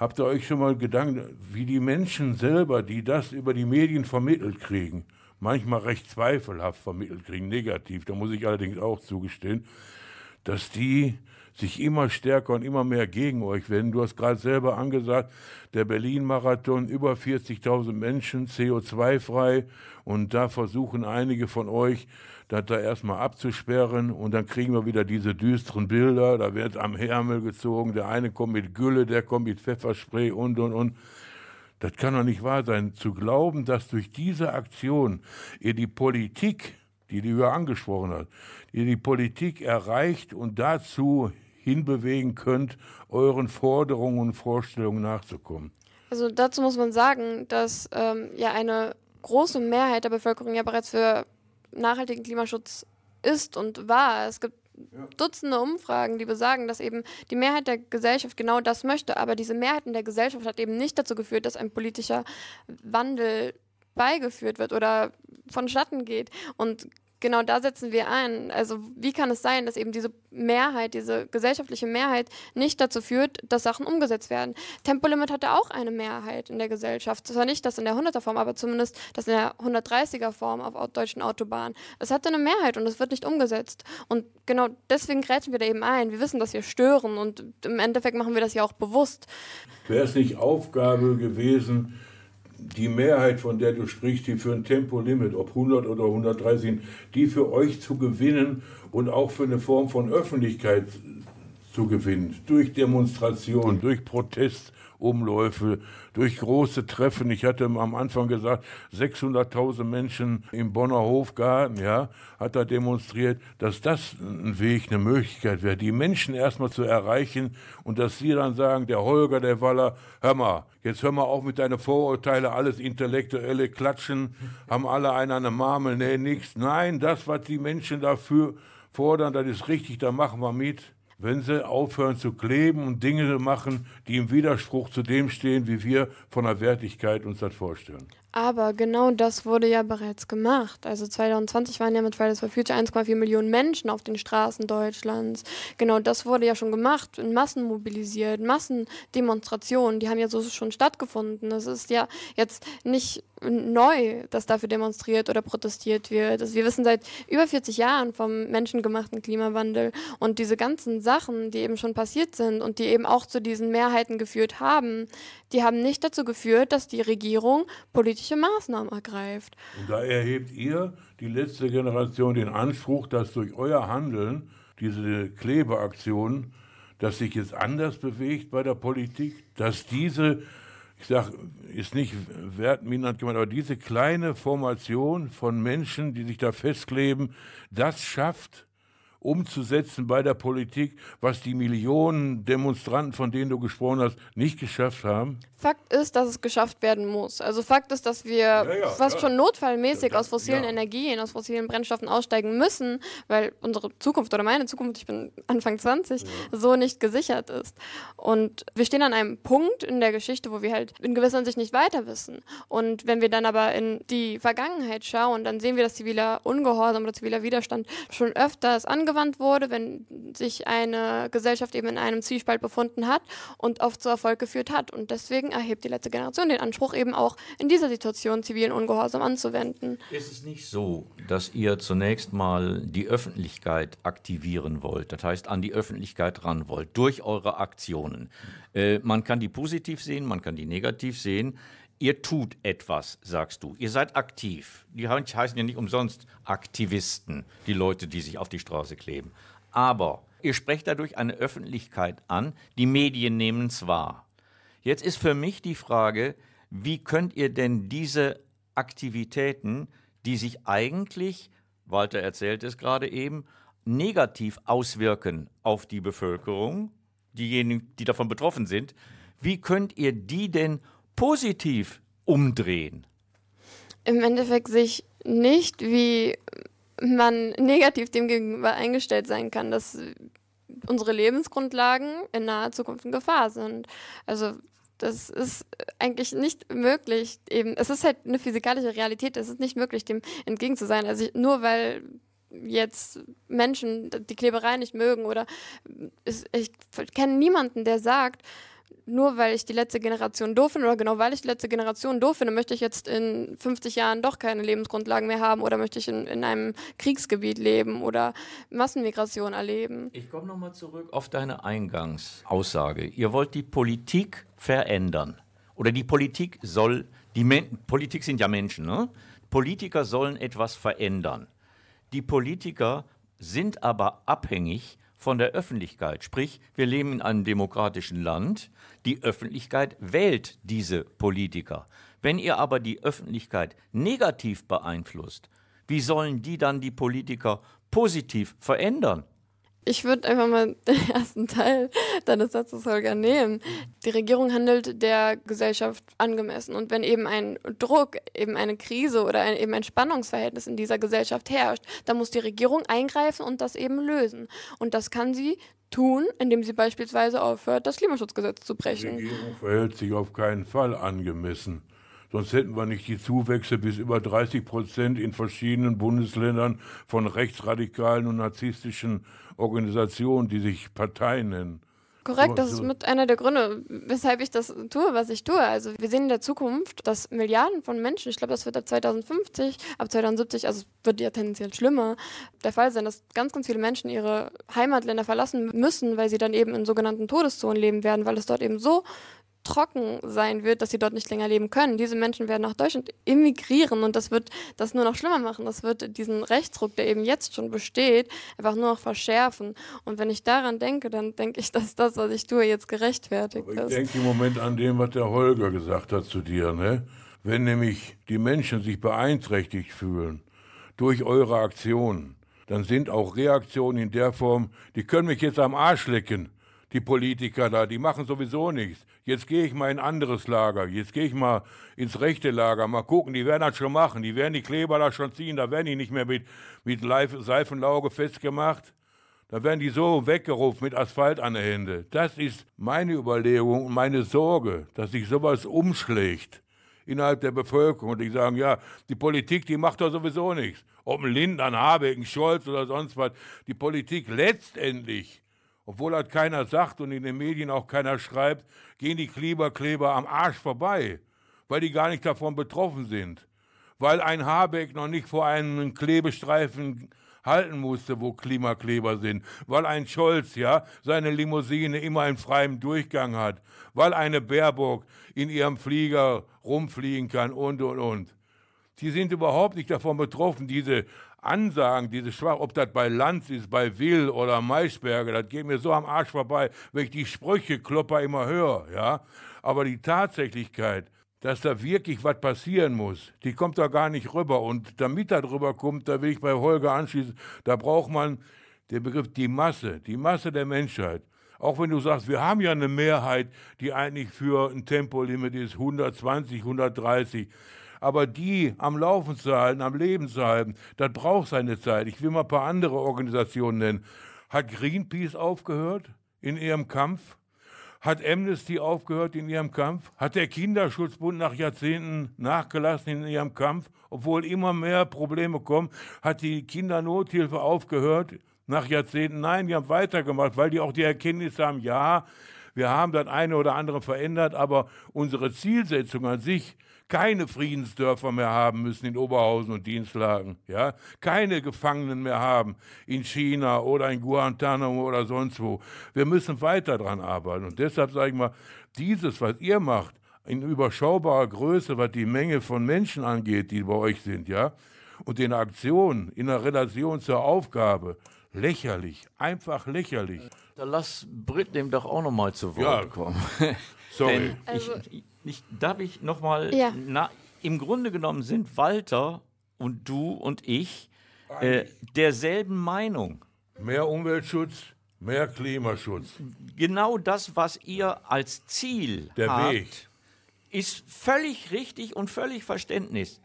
B: Habt ihr euch schon mal Gedanken, wie die Menschen selber, die das über die Medien vermittelt kriegen, manchmal recht zweifelhaft vermittelt kriegen, negativ, da muss ich allerdings auch zugestehen, dass die sich immer stärker und immer mehr gegen euch wenden. Du hast gerade selber angesagt, der Berlin-Marathon, über 40.000 Menschen, CO2-frei. Und da versuchen einige von euch, das da erstmal abzusperren. Und dann kriegen wir wieder diese düsteren Bilder. Da wird am Ärmel gezogen. Der eine kommt mit Gülle, der kommt mit Pfefferspray und, und, und. Das kann doch nicht wahr sein. Zu glauben, dass durch diese Aktion ihr die Politik, die die ja angesprochen hat, ihr die Politik erreicht und dazu hinbewegen könnt, euren Forderungen und Vorstellungen nachzukommen.
D: Also dazu muss man sagen, dass ähm, ja eine große Mehrheit der Bevölkerung ja bereits für nachhaltigen Klimaschutz ist und war. Es gibt Dutzende Umfragen, die besagen, dass eben die Mehrheit der Gesellschaft genau das möchte. Aber diese Mehrheit in der Gesellschaft hat eben nicht dazu geführt, dass ein politischer Wandel beigeführt wird oder vonstatten geht. Und genau da setzen wir ein. Also wie kann es sein, dass eben diese Mehrheit, diese gesellschaftliche Mehrheit nicht dazu führt, dass Sachen umgesetzt werden? Tempolimit hatte auch eine Mehrheit in der Gesellschaft. Zwar nicht das in der 100er Form, aber zumindest das in der 130er Form auf deutschen Autobahnen. Es hatte eine Mehrheit und es wird nicht umgesetzt. Und genau deswegen grätschen wir da eben ein. Wir wissen, dass wir stören und im Endeffekt machen wir das ja auch bewusst.
B: Wäre es nicht Aufgabe gewesen, die Mehrheit, von der du sprichst, die für ein Tempolimit, ob 100 oder 130 sind, die für euch zu gewinnen und auch für eine Form von Öffentlichkeit zu gewinnen. Durch Demonstrationen, durch Protestumläufe, durch große Treffen. Ich hatte am Anfang gesagt, 600.000 Menschen im Bonner Hofgarten, ja, hat er demonstriert, dass das ein Weg, eine Möglichkeit wäre, die Menschen erstmal zu erreichen und dass sie dann sagen, der Holger, der Waller, hör mal, jetzt hör mal auf mit deinen Vorurteile, alles intellektuelle Klatschen, haben alle einen an der Marmel, nee, nichts. Nein, das, was die Menschen dafür fordern, das ist richtig, da machen wir mit wenn sie aufhören zu kleben und Dinge machen, die im Widerspruch zu dem stehen, wie wir von der Wertigkeit uns das vorstellen.
D: Aber genau das wurde ja bereits gemacht. Also 2020 waren ja mit Fridays for Future 1,4 Millionen Menschen auf den Straßen Deutschlands. Genau das wurde ja schon gemacht, in Massen mobilisiert, Massendemonstrationen, die haben ja so schon stattgefunden. Es ist ja jetzt nicht neu, dass dafür demonstriert oder protestiert wird. Also wir wissen seit über 40 Jahren vom menschengemachten Klimawandel und diese ganzen Sachen, die eben schon passiert sind und die eben auch zu diesen Mehrheiten geführt haben, die haben nicht dazu geführt, dass die Regierung politische Maßnahmen ergreift.
B: Und da erhebt ihr, die letzte Generation, den Anspruch, dass durch euer Handeln diese Klebeaktion, dass sich jetzt anders bewegt bei der Politik, dass diese, ich sage, ist nicht wertmindernd gemeint, aber diese kleine Formation von Menschen, die sich da festkleben, das schafft, umzusetzen bei der Politik, was die Millionen Demonstranten, von denen du gesprochen hast, nicht geschafft haben?
D: Fakt ist, dass es geschafft werden muss. Also Fakt ist, dass wir ja, ja, fast ja. schon notfallmäßig aus fossilen Energien, aus fossilen Brennstoffen aussteigen müssen, weil unsere Zukunft oder meine Zukunft, ich bin Anfang 20, so nicht gesichert ist. Und wir stehen an einem Punkt in der Geschichte, wo wir halt in gewisser Hinsicht nicht weiter wissen. Und wenn wir dann aber in die Vergangenheit schauen, dann sehen wir, dass ziviler Ungehorsam oder ziviler Widerstand schon öfters angewandt wurde, wenn sich eine Gesellschaft eben in einem Zwiespalt befunden hat und oft zu Erfolg geführt hat. Und deswegen erhebt die letzte Generation den Anspruch, eben auch in dieser Situation zivilen Ungehorsam anzuwenden.
C: Ist es nicht so, dass ihr zunächst mal die Öffentlichkeit aktivieren wollt, das heißt an die Öffentlichkeit ran wollt, durch eure Aktionen? Äh, man kann die positiv sehen, man kann die negativ sehen. Ihr tut etwas, sagst du. Ihr seid aktiv. Die heißen ja nicht umsonst Aktivisten, die Leute, die sich auf die Straße kleben. Aber ihr sprecht dadurch eine Öffentlichkeit an, die Medien nehmen es wahr. Jetzt ist für mich die Frage, wie könnt ihr denn diese Aktivitäten, die sich eigentlich, Walter erzählt es gerade eben, negativ auswirken auf die Bevölkerung, diejenigen, die davon betroffen sind, wie könnt ihr die denn positiv umdrehen?
D: Im Endeffekt sich nicht, wie man negativ dem gegenüber eingestellt sein kann, dass unsere Lebensgrundlagen in naher Zukunft in Gefahr sind. Also das ist eigentlich nicht möglich. Eben, es ist halt eine physikalische Realität. Es ist nicht möglich, dem entgegen zu sein. Also ich, nur weil jetzt Menschen die Kleberei nicht mögen oder ich, ich kenne niemanden, der sagt, nur weil ich die letzte Generation doof finde oder genau weil ich die letzte Generation doof finde, möchte ich jetzt in 50 Jahren doch keine Lebensgrundlagen mehr haben oder möchte ich in, in einem Kriegsgebiet leben oder Massenmigration erleben.
C: Ich komme nochmal zurück auf deine Eingangsaussage. Ihr wollt die Politik verändern. Oder die Politik soll, die Men Politik sind ja Menschen, ne? Politiker sollen etwas verändern. Die Politiker sind aber abhängig von der Öffentlichkeit. Sprich, wir leben in einem demokratischen Land. Die Öffentlichkeit wählt diese Politiker. Wenn ihr aber die Öffentlichkeit negativ beeinflusst, wie sollen die dann die Politiker positiv verändern?
D: Ich würde einfach mal [LAUGHS] den ersten Teil deines Satzes, Holger, nehmen. Die Regierung handelt der Gesellschaft angemessen. Und wenn eben ein Druck, eben eine Krise oder ein, eben ein Spannungsverhältnis in dieser Gesellschaft herrscht, dann muss die Regierung eingreifen und das eben lösen. Und das kann sie tun, indem sie beispielsweise aufhört, das Klimaschutzgesetz zu brechen.
B: Die Regierung verhält sich auf keinen Fall angemessen. Sonst hätten wir nicht die Zuwächse bis über 30 Prozent in verschiedenen Bundesländern von rechtsradikalen und narzisstischen Organisationen, die sich Parteien nennen.
D: Korrekt, das ist mit einer der Gründe, weshalb ich das tue, was ich tue. Also wir sehen in der Zukunft, dass Milliarden von Menschen, ich glaube, das wird ab 2050, ab 2070, also es wird ja tendenziell schlimmer, der Fall sein, dass ganz, ganz viele Menschen ihre Heimatländer verlassen müssen, weil sie dann eben in sogenannten Todeszonen leben werden, weil es dort eben so trocken sein wird, dass sie dort nicht länger leben können. Diese Menschen werden nach Deutschland emigrieren und das wird das nur noch schlimmer machen. Das wird diesen Rechtsdruck, der eben jetzt schon besteht, einfach nur noch verschärfen. Und wenn ich daran denke, dann denke ich, dass das, was ich tue, jetzt gerechtfertigt
B: Aber
D: ist.
B: ich denke im Moment an dem, was der Holger gesagt hat zu dir. Ne? Wenn nämlich die Menschen sich beeinträchtigt fühlen durch eure Aktionen, dann sind auch Reaktionen in der Form, die können mich jetzt am Arsch lecken die Politiker da, die machen sowieso nichts. Jetzt gehe ich mal in ein anderes Lager, jetzt gehe ich mal ins rechte Lager, mal gucken, die werden das schon machen, die werden die Kleber da schon ziehen, da werden die nicht mehr mit, mit Seifenlauge festgemacht. Da werden die so weggerufen mit Asphalt an den Händen. Das ist meine Überlegung und meine Sorge, dass sich sowas umschlägt innerhalb der Bevölkerung. Und die sagen, ja, die Politik, die macht doch sowieso nichts. Ob ein Lindner, ein Habeck, ein Scholz oder sonst was. Die Politik letztendlich obwohl das keiner sagt und in den Medien auch keiner schreibt, gehen die Kleberkleber am Arsch vorbei, weil die gar nicht davon betroffen sind. Weil ein Habeck noch nicht vor einem Klebestreifen halten musste, wo Klimakleber sind, weil ein Scholz ja seine Limousine immer in freiem Durchgang hat, weil eine Baerbock in ihrem Flieger rumfliegen kann und und und. Die sind überhaupt nicht davon betroffen, diese Ansagen, diese Schwach, ob das bei Lanz ist, bei Will oder Maisberger, das geht mir so am Arsch vorbei, wenn ich die Sprüche klopper immer höre, ja. Aber die Tatsächlichkeit, dass da wirklich was passieren muss, die kommt da gar nicht rüber. Und damit da drüber kommt, da will ich bei Holger anschließen, da braucht man den Begriff die Masse, die Masse der Menschheit. Auch wenn du sagst, wir haben ja eine Mehrheit, die eigentlich für ein Tempolimit ist, 120, 130 aber die am Laufen zu halten, am Leben zu halten, das braucht seine Zeit. Ich will mal ein paar andere Organisationen nennen. Hat Greenpeace aufgehört in ihrem Kampf? Hat Amnesty aufgehört in ihrem Kampf? Hat der Kinderschutzbund nach Jahrzehnten nachgelassen in ihrem Kampf? Obwohl immer mehr Probleme kommen, hat die Kindernothilfe aufgehört nach Jahrzehnten? Nein, die haben weitergemacht, weil die auch die Erkenntnis haben, ja, wir haben das eine oder andere verändert, aber unsere Zielsetzung an sich keine Friedensdörfer mehr haben müssen in Oberhausen und Dienstlagen, ja, keine Gefangenen mehr haben in China oder in Guantanamo oder sonst wo. Wir müssen weiter daran arbeiten. Und deshalb sage ich mal, dieses, was ihr macht, in überschaubarer Größe, was die Menge von Menschen angeht, die bei euch sind, ja, und in Aktionen, in der Relation zur Aufgabe, lächerlich, einfach lächerlich.
C: Da lass Britt dem doch auch noch mal zu Wort
B: Ja.
C: kommen.
B: Sorry. [LAUGHS]
C: Denn
D: Also-
C: ich, ich, darf ich noch mal,
D: Ja.
C: na, im Grunde genommen sind Walter und du und ich äh, derselben Meinung.
B: Mehr Umweltschutz, mehr Klimaschutz.
C: Genau das, was ihr als Ziel
B: Der
C: habt,
B: Weg.
C: ist völlig richtig und völlig Verständnis.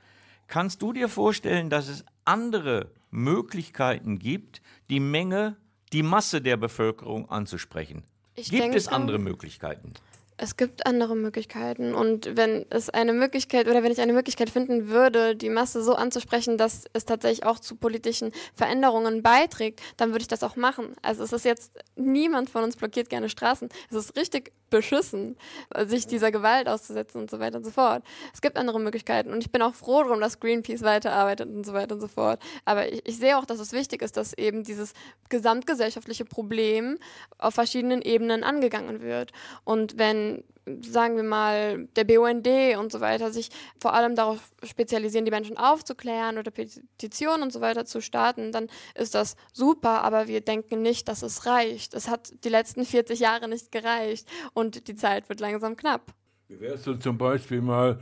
C: Kannst du dir vorstellen, dass es andere Möglichkeiten gibt, die Menge, die Masse der Bevölkerung anzusprechen?
D: Ich
C: gibt
D: denke-
C: es andere Möglichkeiten?
D: Es gibt andere Möglichkeiten und wenn es eine Möglichkeit oder wenn ich eine Möglichkeit finden würde, die Masse so anzusprechen, dass es tatsächlich auch zu politischen Veränderungen beiträgt, dann würde ich das auch machen. Also es ist jetzt, niemand von uns blockiert gerne Straßen. Es ist richtig beschissen, sich dieser Gewalt auszusetzen und so weiter und so fort. Es gibt andere Möglichkeiten und ich bin auch froh darum, dass Greenpeace weiterarbeitet und so weiter und so fort. Aber ich, ich sehe auch, dass es wichtig ist, dass eben dieses gesamtgesellschaftliche Problem auf verschiedenen Ebenen angegangen wird. Und wenn sagen wir mal, der BUND und so weiter sich vor allem darauf spezialisieren, die Menschen aufzuklären oder Petitionen und so weiter zu starten, dann ist das super, aber wir denken nicht, dass es reicht. Es hat die letzten 40 Jahre nicht gereicht und die Zeit wird langsam knapp.
B: Wie wäre es denn zum Beispiel mal,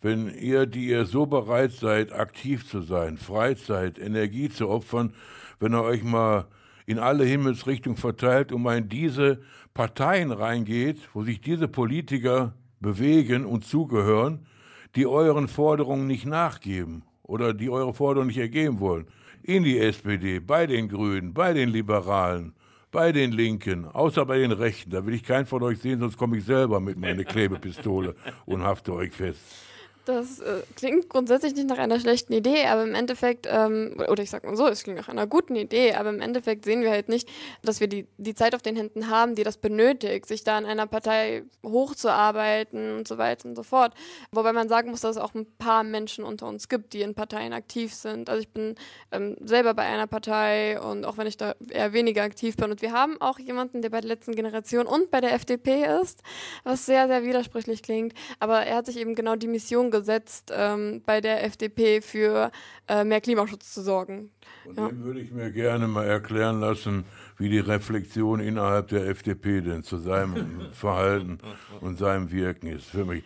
B: wenn ihr, die ihr so bereit seid, aktiv zu sein, Freizeit, Energie zu opfern, wenn ihr euch mal in alle Himmelsrichtungen verteilt und man in diese Parteien reingeht, wo sich diese Politiker bewegen und zugehören, die euren Forderungen nicht nachgeben oder die eure Forderungen nicht ergeben wollen. In die SPD, bei den Grünen, bei den Liberalen, bei den Linken, außer bei den Rechten. Da will ich keinen von euch sehen, sonst komme ich selber mit meiner Klebepistole und hafte euch fest.
D: Das äh, klingt grundsätzlich nicht nach einer schlechten Idee, aber im Endeffekt, ähm, oder ich sag mal so, es klingt nach einer guten Idee, aber im Endeffekt sehen wir halt nicht, dass wir die, die Zeit auf den Händen haben, die das benötigt, sich da in einer Partei hochzuarbeiten und so weiter und so fort. Wobei man sagen muss, dass es auch ein paar Menschen unter uns gibt, die in Parteien aktiv sind. Also ich bin ähm, selber bei einer Partei und auch wenn ich da eher weniger aktiv bin. Und wir haben auch jemanden, der bei der letzten Generation und bei der FDP ist, was sehr, sehr widersprüchlich klingt. Aber er hat sich eben genau die Mission gesetzt gesetzt, ähm, bei der FDP für äh, mehr Klimaschutz zu sorgen.
B: Und ja. dem würde ich mir gerne mal erklären lassen, wie die Reflexion innerhalb der FDP denn zu seinem [LAUGHS] Verhalten und seinem Wirken ist. Für mich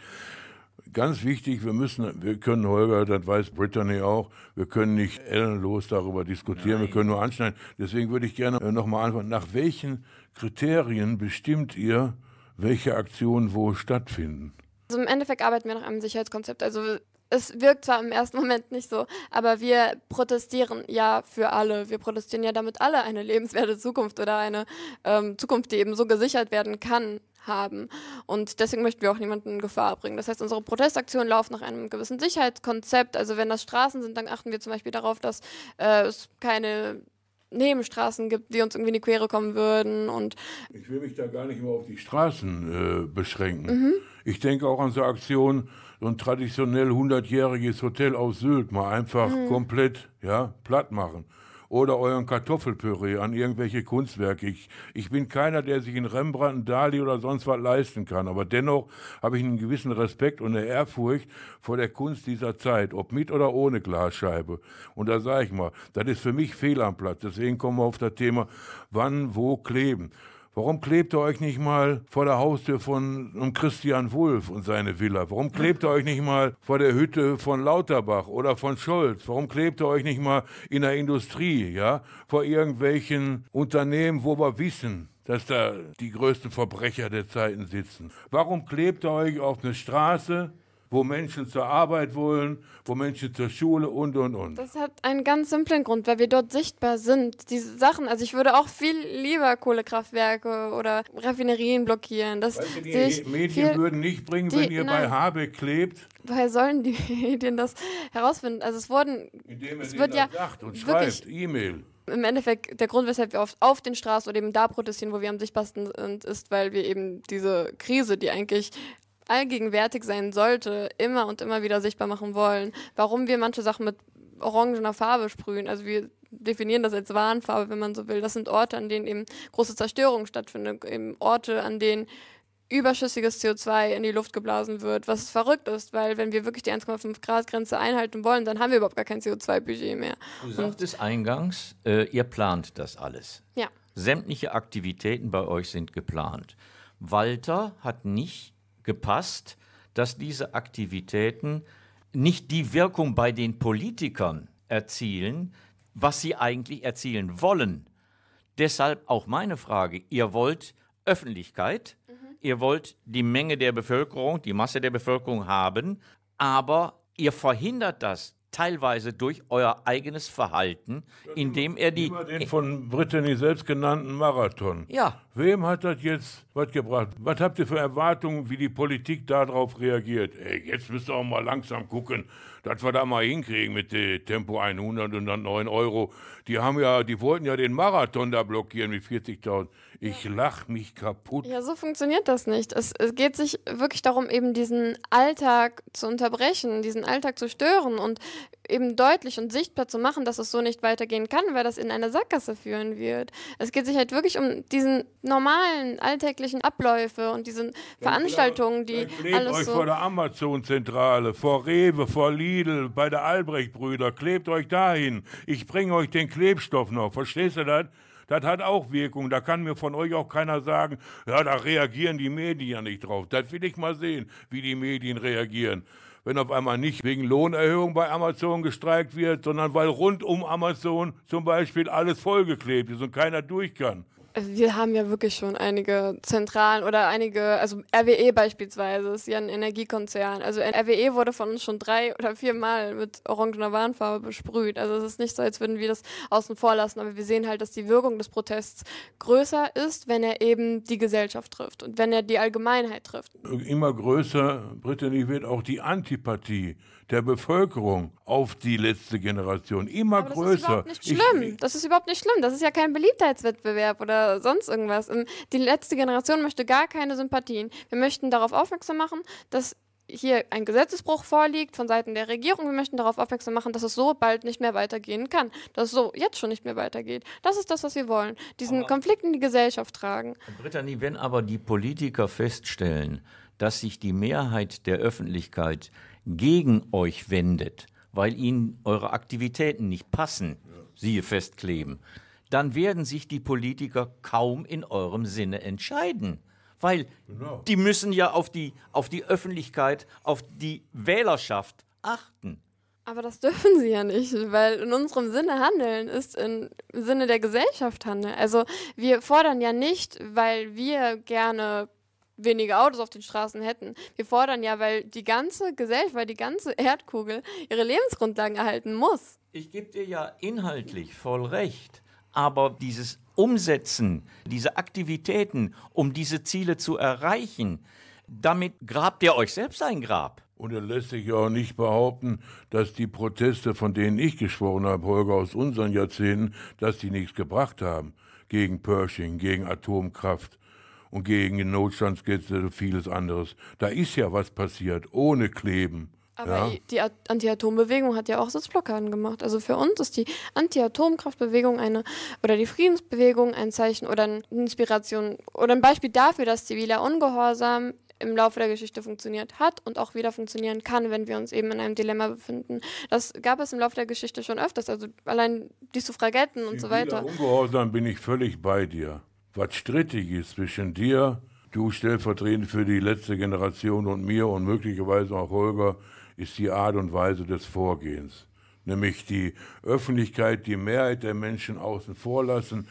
B: ganz wichtig, wir müssen, wir können Holger, das weiß Brittany auch, wir können nicht ellenlos darüber diskutieren, Nein. wir können nur anschneiden. Deswegen würde ich gerne nochmal antworten, nach welchen Kriterien bestimmt ihr, welche Aktionen wo stattfinden?
D: Also im Endeffekt arbeiten wir nach einem Sicherheitskonzept. Also es wirkt zwar im ersten [LAUGHS] Moment nicht so, aber wir protestieren ja für alle. Wir protestieren ja, damit alle eine lebenswerte Zukunft oder eine ähm, Zukunft, die eben so gesichert werden kann, haben. Und deswegen möchten wir auch niemanden in Gefahr bringen. Das heißt, unsere Protestaktionen laufen nach einem gewissen Sicherheitskonzept. Also wenn das Straßen sind, dann achten wir zum Beispiel darauf, dass äh, es keine Nebenstraßen gibt, die uns irgendwie in die Quere kommen würden. Und
B: ich will mich da gar nicht mehr auf die Straßen äh, beschränken. Mhm. Ich denke auch an so Aktionen, so ein traditionell 100-jähriges Hotel aus Sylt mal einfach mhm. komplett ja, platt machen oder euren Kartoffelpüree an irgendwelche Kunstwerke. Ich, ich bin keiner, der sich in Rembrandt, ein Dali oder sonst was leisten kann, aber dennoch habe ich einen gewissen Respekt und eine Ehrfurcht vor der Kunst dieser Zeit, ob mit oder ohne Glasscheibe. Und da sage ich mal, das ist für mich fehl am Platz. Deswegen kommen wir auf das Thema, wann, wo kleben. Warum klebt ihr euch nicht mal vor der Haustür von Christian Wulff und seine Villa? Warum klebt ihr euch nicht mal vor der Hütte von Lauterbach oder von Scholz? Warum klebt ihr euch nicht mal in der Industrie, ja, vor irgendwelchen Unternehmen, wo wir wissen, dass da die größten Verbrecher der Zeiten sitzen? Warum klebt ihr euch auf eine Straße, wo Menschen zur Arbeit wollen, wo Menschen zur Schule und, und, und.
D: Das hat einen ganz simplen Grund, weil wir dort sichtbar sind. Diese Sachen, also ich würde auch viel lieber Kohlekraftwerke oder Raffinerien blockieren. Das
B: weißt du, die Medien würden nicht bringen, die, wenn ihr nein, bei Habeck klebt.
D: Woher sollen die [LAUGHS] Medien das herausfinden? Also es wurden,
B: Indem
D: es
B: wird ja sagt und schreibt, E-Mail.
D: Im Endeffekt, der Grund, weshalb wir auf, auf den Straßen oder eben da protestieren, wo wir am sichtbarsten sind, ist, weil wir eben diese Krise, die eigentlich allgegenwärtig sein sollte, immer und immer wieder sichtbar machen wollen. Warum wir manche Sachen mit orangener Farbe sprühen. Also wir definieren das als Warnfarbe, wenn man so will. Das sind Orte, an denen eben große Zerstörung stattfindet, eben Orte, an denen überschüssiges CO2 in die Luft geblasen wird, was verrückt ist, weil wenn wir wirklich die 1,5 Grad Grenze einhalten wollen, dann haben wir überhaupt gar kein CO2-Budget mehr.
C: Du sagtest eingangs, äh, ihr plant das alles.
D: Ja.
C: Sämtliche Aktivitäten bei euch sind geplant. Walter hat nicht gepasst, dass diese Aktivitäten nicht die Wirkung bei den Politikern erzielen, was sie eigentlich erzielen wollen. Deshalb auch meine Frage, ihr wollt Öffentlichkeit, mhm. ihr wollt die Menge der Bevölkerung, die Masse der Bevölkerung haben, aber ihr verhindert das teilweise durch euer eigenes Verhalten, indem er die.
B: Über den von Brittany selbst genannten Marathon.
C: Ja.
B: Wem hat das jetzt was gebracht? Was habt ihr für Erwartungen, wie die Politik darauf reagiert? Ey, jetzt müsst ihr auch mal langsam gucken, dass wir da mal hinkriegen mit dem Tempo 100 und dann 9 Euro. Die haben ja, die wollten ja den Marathon da blockieren mit 40.000. Ich lach mich kaputt.
D: Ja, so funktioniert das nicht. Es, es geht sich wirklich darum, eben diesen Alltag zu unterbrechen, diesen Alltag zu stören und eben deutlich und sichtbar zu machen, dass es so nicht weitergehen kann, weil das in eine Sackgasse führen wird. Es geht sich halt wirklich um diesen normalen alltäglichen Abläufe und diese Veranstaltungen, die
B: klebt
D: alles
B: euch
D: so
B: vor der Amazon-Zentrale, vor Rewe, vor Lidl, bei der Albrecht-Brüder, klebt euch dahin. Ich bringe euch den Klebstoff noch. Verstehst du das? Das hat auch Wirkung. Da kann mir von euch auch keiner sagen, ja, da reagieren die Medien ja nicht drauf. Das will ich mal sehen, wie die Medien reagieren. wenn auf einmal nicht wegen Lohnerhöhung bei Amazon gestreikt wird, sondern weil rund um Amazon zum Beispiel alles vollgeklebt ist und keiner durch kann.
D: Also wir haben ja wirklich schon einige Zentralen oder einige, also RWE beispielsweise ist ja ein Energiekonzern. Also RWE wurde von uns schon drei oder vier Mal mit orangener Warnfarbe besprüht. Also es ist nicht so, als würden wir das außen vor lassen, aber wir sehen halt, dass die Wirkung des Protests größer ist, wenn er eben die Gesellschaft trifft und wenn er die Allgemeinheit trifft.
B: Immer größer, Brittany, wird auch die Antipathie der Bevölkerung auf die letzte Generation. Immer
D: Aber das
B: größer.
D: ist überhaupt nicht schlimm.
B: Ich,
D: das ist überhaupt nicht schlimm. Das ist ja kein Beliebtheitswettbewerb oder sonst irgendwas. Ähm, Die letzte Generation möchte gar keine Sympathien. Wir möchten darauf aufmerksam machen, dass hier ein Gesetzesbruch vorliegt von Seiten der Regierung. Wir möchten darauf aufmerksam machen, dass es so bald nicht mehr weitergehen kann. Dass es so jetzt schon nicht mehr weitergeht. Das ist das, was wir wollen. Diesen Konflikt in die Gesellschaft tragen.
C: Brittany, wenn aber die Politiker feststellen, dass sich die Mehrheit der Öffentlichkeit gegen euch wendet, weil ihnen eure Aktivitäten nicht passen, siehe festkleben, dann werden sich die Politiker kaum in eurem Sinne entscheiden. Weil die müssen ja auf die, auf die Öffentlichkeit, auf die Wählerschaft achten.
D: Aber das dürfen sie ja nicht, weil in unserem Sinne handeln ist im Sinne der Gesellschaft handeln. Also wir fordern ja nicht, weil wir gerne weniger Autos auf den Straßen hätten. Wir fordern ja, weil die ganze Gesellschaft, weil die ganze Erdkugel ihre Lebensgrundlagen erhalten muss.
C: Ich gebe dir ja inhaltlich voll recht, aber dieses Umsetzen, diese Aktivitäten, um diese Ziele zu erreichen, damit grabt ihr euch selbst ein Grab.
B: Und er lässt sich ja auch nicht behaupten, dass die Proteste, von denen ich gesprochen habe, Holger, aus unseren Jahrzehnten, dass die nichts gebracht haben. Gegen Pershing, gegen Atomkraft und gegen Notstandsgesetze und vieles anderes. Da ist ja was passiert, ohne Kleben.
D: Aber
B: Ja.
D: die Anti-Atom-Bewegung hat ja auch Sitzblockaden gemacht. Also für uns ist die Anti-Atomkraftbewegung eine oder die Friedensbewegung ein Zeichen oder eine Inspiration oder ein Beispiel dafür, dass ziviler Ungehorsam im Laufe der Geschichte funktioniert hat und auch wieder funktionieren kann, wenn wir uns eben in einem Dilemma befinden. Das gab es im Laufe der Geschichte schon öfters, also allein die Suffragetten und so weiter.
B: Ziviler Ungehorsam bin ich völlig bei dir. Was strittig ist zwischen dir, du stellvertretend für die letzte Generation und mir und möglicherweise auch Holger, ist die Art und Weise des Vorgehens. Nämlich die Öffentlichkeit, die Mehrheit der Menschen außen vor lassen.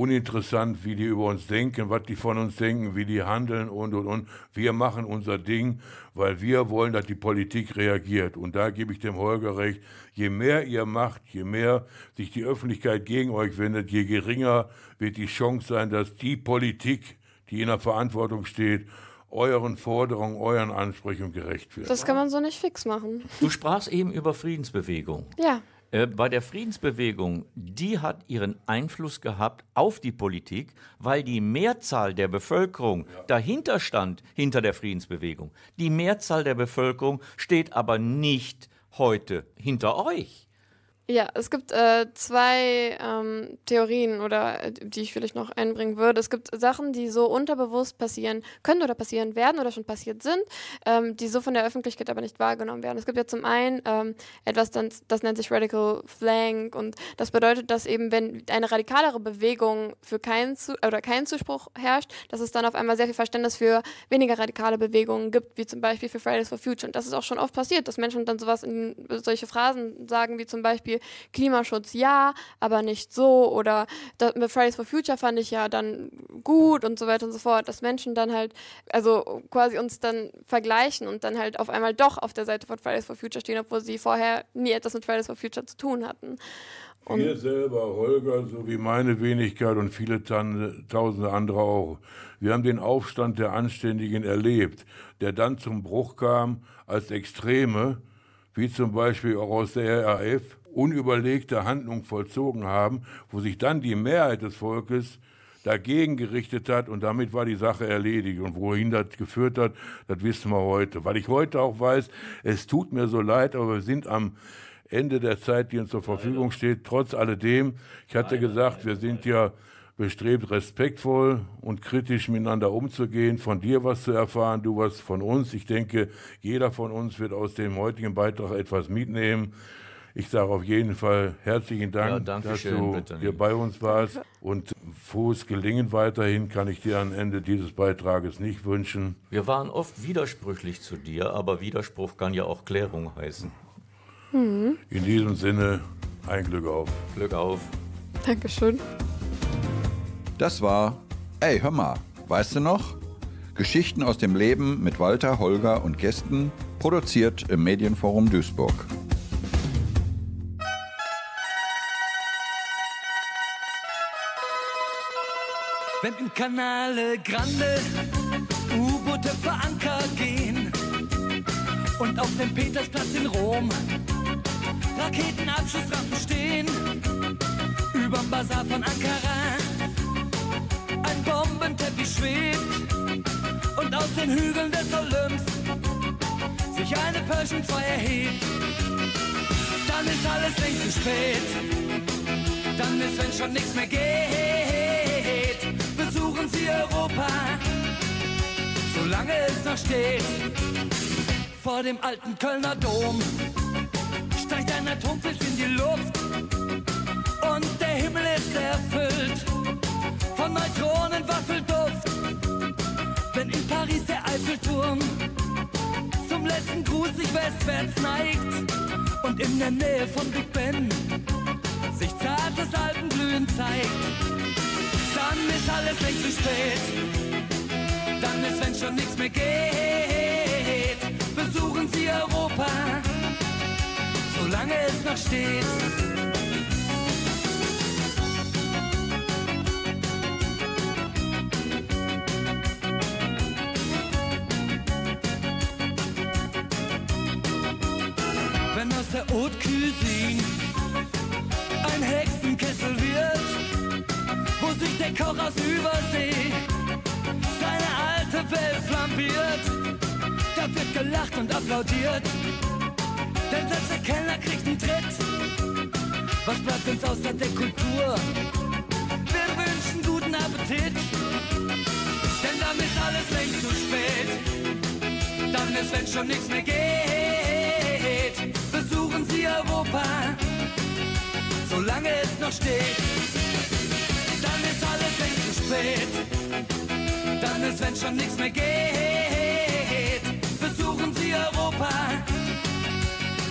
B: Uninteressant, wie die über uns denken, was die von uns denken, wie die handeln und und und. Wir machen unser Ding, weil wir wollen, dass die Politik reagiert. Und da gebe ich dem Holger recht. Je mehr ihr macht, je mehr sich die Öffentlichkeit gegen euch wendet, je geringer wird die Chance sein, dass die Politik, die in der Verantwortung steht, euren Forderungen, euren Ansprüchen gerecht wird.
D: Das kann man so nicht fix machen.
C: Du sprachst eben über Friedensbewegung.
D: Ja.
C: Äh, bei der Friedensbewegung, die hat ihren Einfluss gehabt auf die Politik, weil die Mehrzahl der Bevölkerung dahinter stand, hinter der Friedensbewegung. Die Mehrzahl der Bevölkerung steht aber nicht heute hinter euch.
D: Ja, es gibt äh, zwei ähm, Theorien oder äh, die ich vielleicht noch einbringen würde. Es gibt Sachen, die so unterbewusst passieren können oder passieren werden oder schon passiert sind, ähm, die so von der Öffentlichkeit aber nicht wahrgenommen werden. Es gibt ja zum einen ähm, etwas, das, nennt sich Radical Flank und das bedeutet, dass eben wenn eine radikalere Bewegung für keinen Zu oder keinen Zuspruch herrscht, dass es dann auf einmal sehr viel Verständnis für weniger radikale Bewegungen gibt, wie zum Beispiel für Fridays for Future. Und das ist auch schon oft passiert, dass Menschen dann sowas in solche Phrasen sagen, wie zum Beispiel Klimaschutz ja, aber nicht so oder da, mit Fridays for Future fand ich ja dann gut und so weiter und so fort, dass Menschen dann halt, also quasi uns dann vergleichen und dann halt auf einmal doch auf der Seite von Fridays for Future stehen, obwohl sie vorher nie etwas mit Fridays for Future zu tun hatten. Und
B: Wir selber, Holger, sowie meine Wenigkeit und viele tausende andere auch. Wir haben den Aufstand der Anständigen erlebt, der dann zum Bruch kam, als Extreme, wie zum Beispiel auch aus der RAF, unüberlegte Handlungen vollzogen haben, wo sich dann die Mehrheit des Volkes dagegen gerichtet hat und damit war die Sache erledigt. Und wohin das geführt hat, das wissen wir heute. Weil ich heute auch weiß, es tut mir so leid, aber wir sind am Ende der Zeit, die uns zur Verfügung steht. Trotz alledem, ich hatte gesagt, wir sind ja bestrebt, respektvoll und kritisch miteinander umzugehen, von dir was zu erfahren, du was von uns. Ich denke, jeder von uns wird aus dem heutigen Beitrag etwas mitnehmen. Ich sage auf jeden Fall herzlichen Dank,
C: Ja, danke
B: dass
C: schön,
B: du
C: Brittany.
B: hier bei uns warst und frohes Gelingen weiterhin kann ich dir am Ende dieses Beitrages nicht wünschen.
C: Wir waren oft widersprüchlich zu dir, aber Widerspruch kann ja auch Klärung heißen.
B: In diesem Sinne, ein Glück auf.
C: Glück auf.
D: Dankeschön.
A: Das war Ey, hör mal, weißt du noch? Geschichten aus dem Leben mit Walter, Holger und Gästen, produziert im Medienforum Duisburg.
E: Wenn im Canale Grande U-Boote vor Anker gehen und auf dem Petersplatz in Rom Raketenabschussrampen stehen, überm Bazar von Ankara ein Bombenteppich schwebt und aus den Hügeln des Olymps sich eine Persian 2 erhebt, dann ist alles längst zu spät. Dann ist, wenn schon nichts mehr geht, besuchen Sie Europa, solange es noch steht. Vor dem alten Kölner Dom steigt ein Atompilz in die Luft und der Himmel ist erfüllt von Neutronenwaffelduft. Wenn in Paris der Eiffelturm zum letzten Gruß sich westwärts neigt und in der Nähe von Big Ben sich zartes Alpenglühen zeigt, dann ist alles längst zu spät. Dann ist, wenn schon nichts mehr geht, besuchen Sie Europa, solange es noch steht. Flambiert. Da wird gelacht und applaudiert, denn selbst der Kellner kriegt einen Tritt. Was bleibt uns außer der Kultur? Wir wünschen guten Appetit, denn dann ist alles längst zu spät. Dann ist, wenn schon nichts mehr geht, besuchen Sie Europa solange es noch steht. Dann ist alles längst zu spät. Ist, wenn schon nichts mehr geht, besuchen Sie Europa,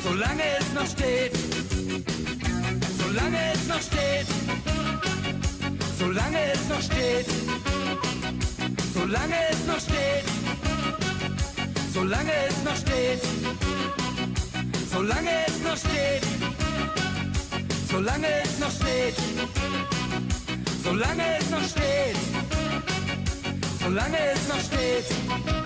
E: solange es noch steht. Solange es noch steht. Solange es noch steht. Solange es noch steht. Solange es noch steht. Solange es noch steht solange es noch steht, solange es noch steht, solange es noch steht.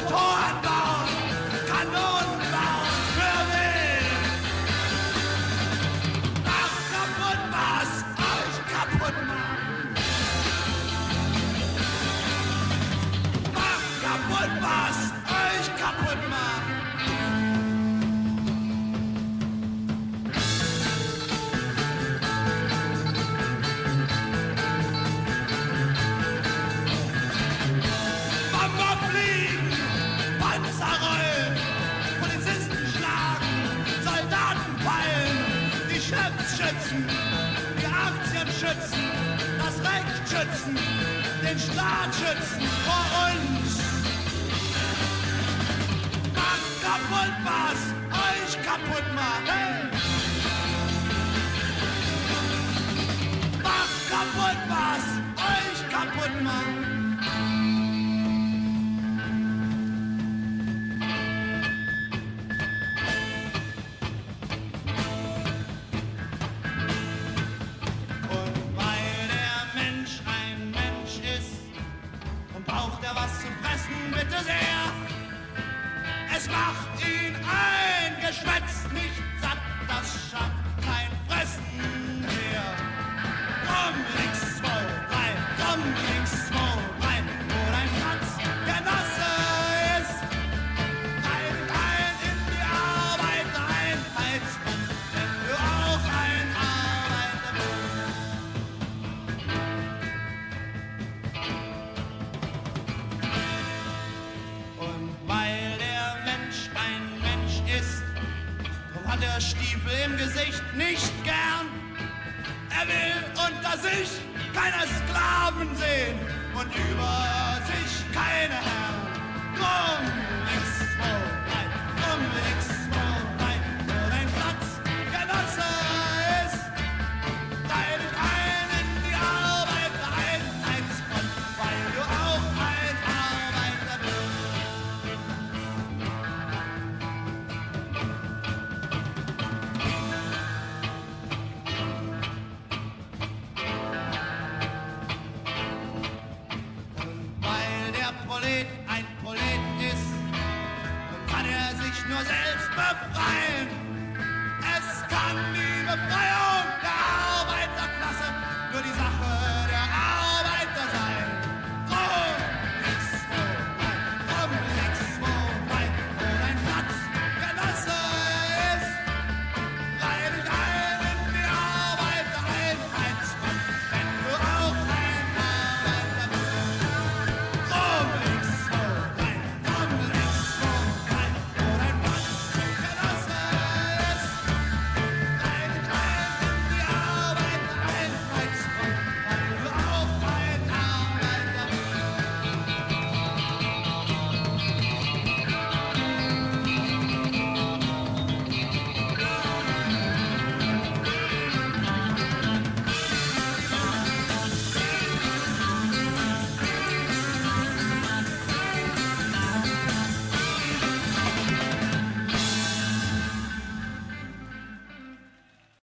F: more time. Deutschland schützen vor uns. Macht kaputt was euch kaputt macht. der Stiefel im Gesicht nicht gern. Er will unter sich keine Sklaven sehen und über sich keine Herren. Drum ist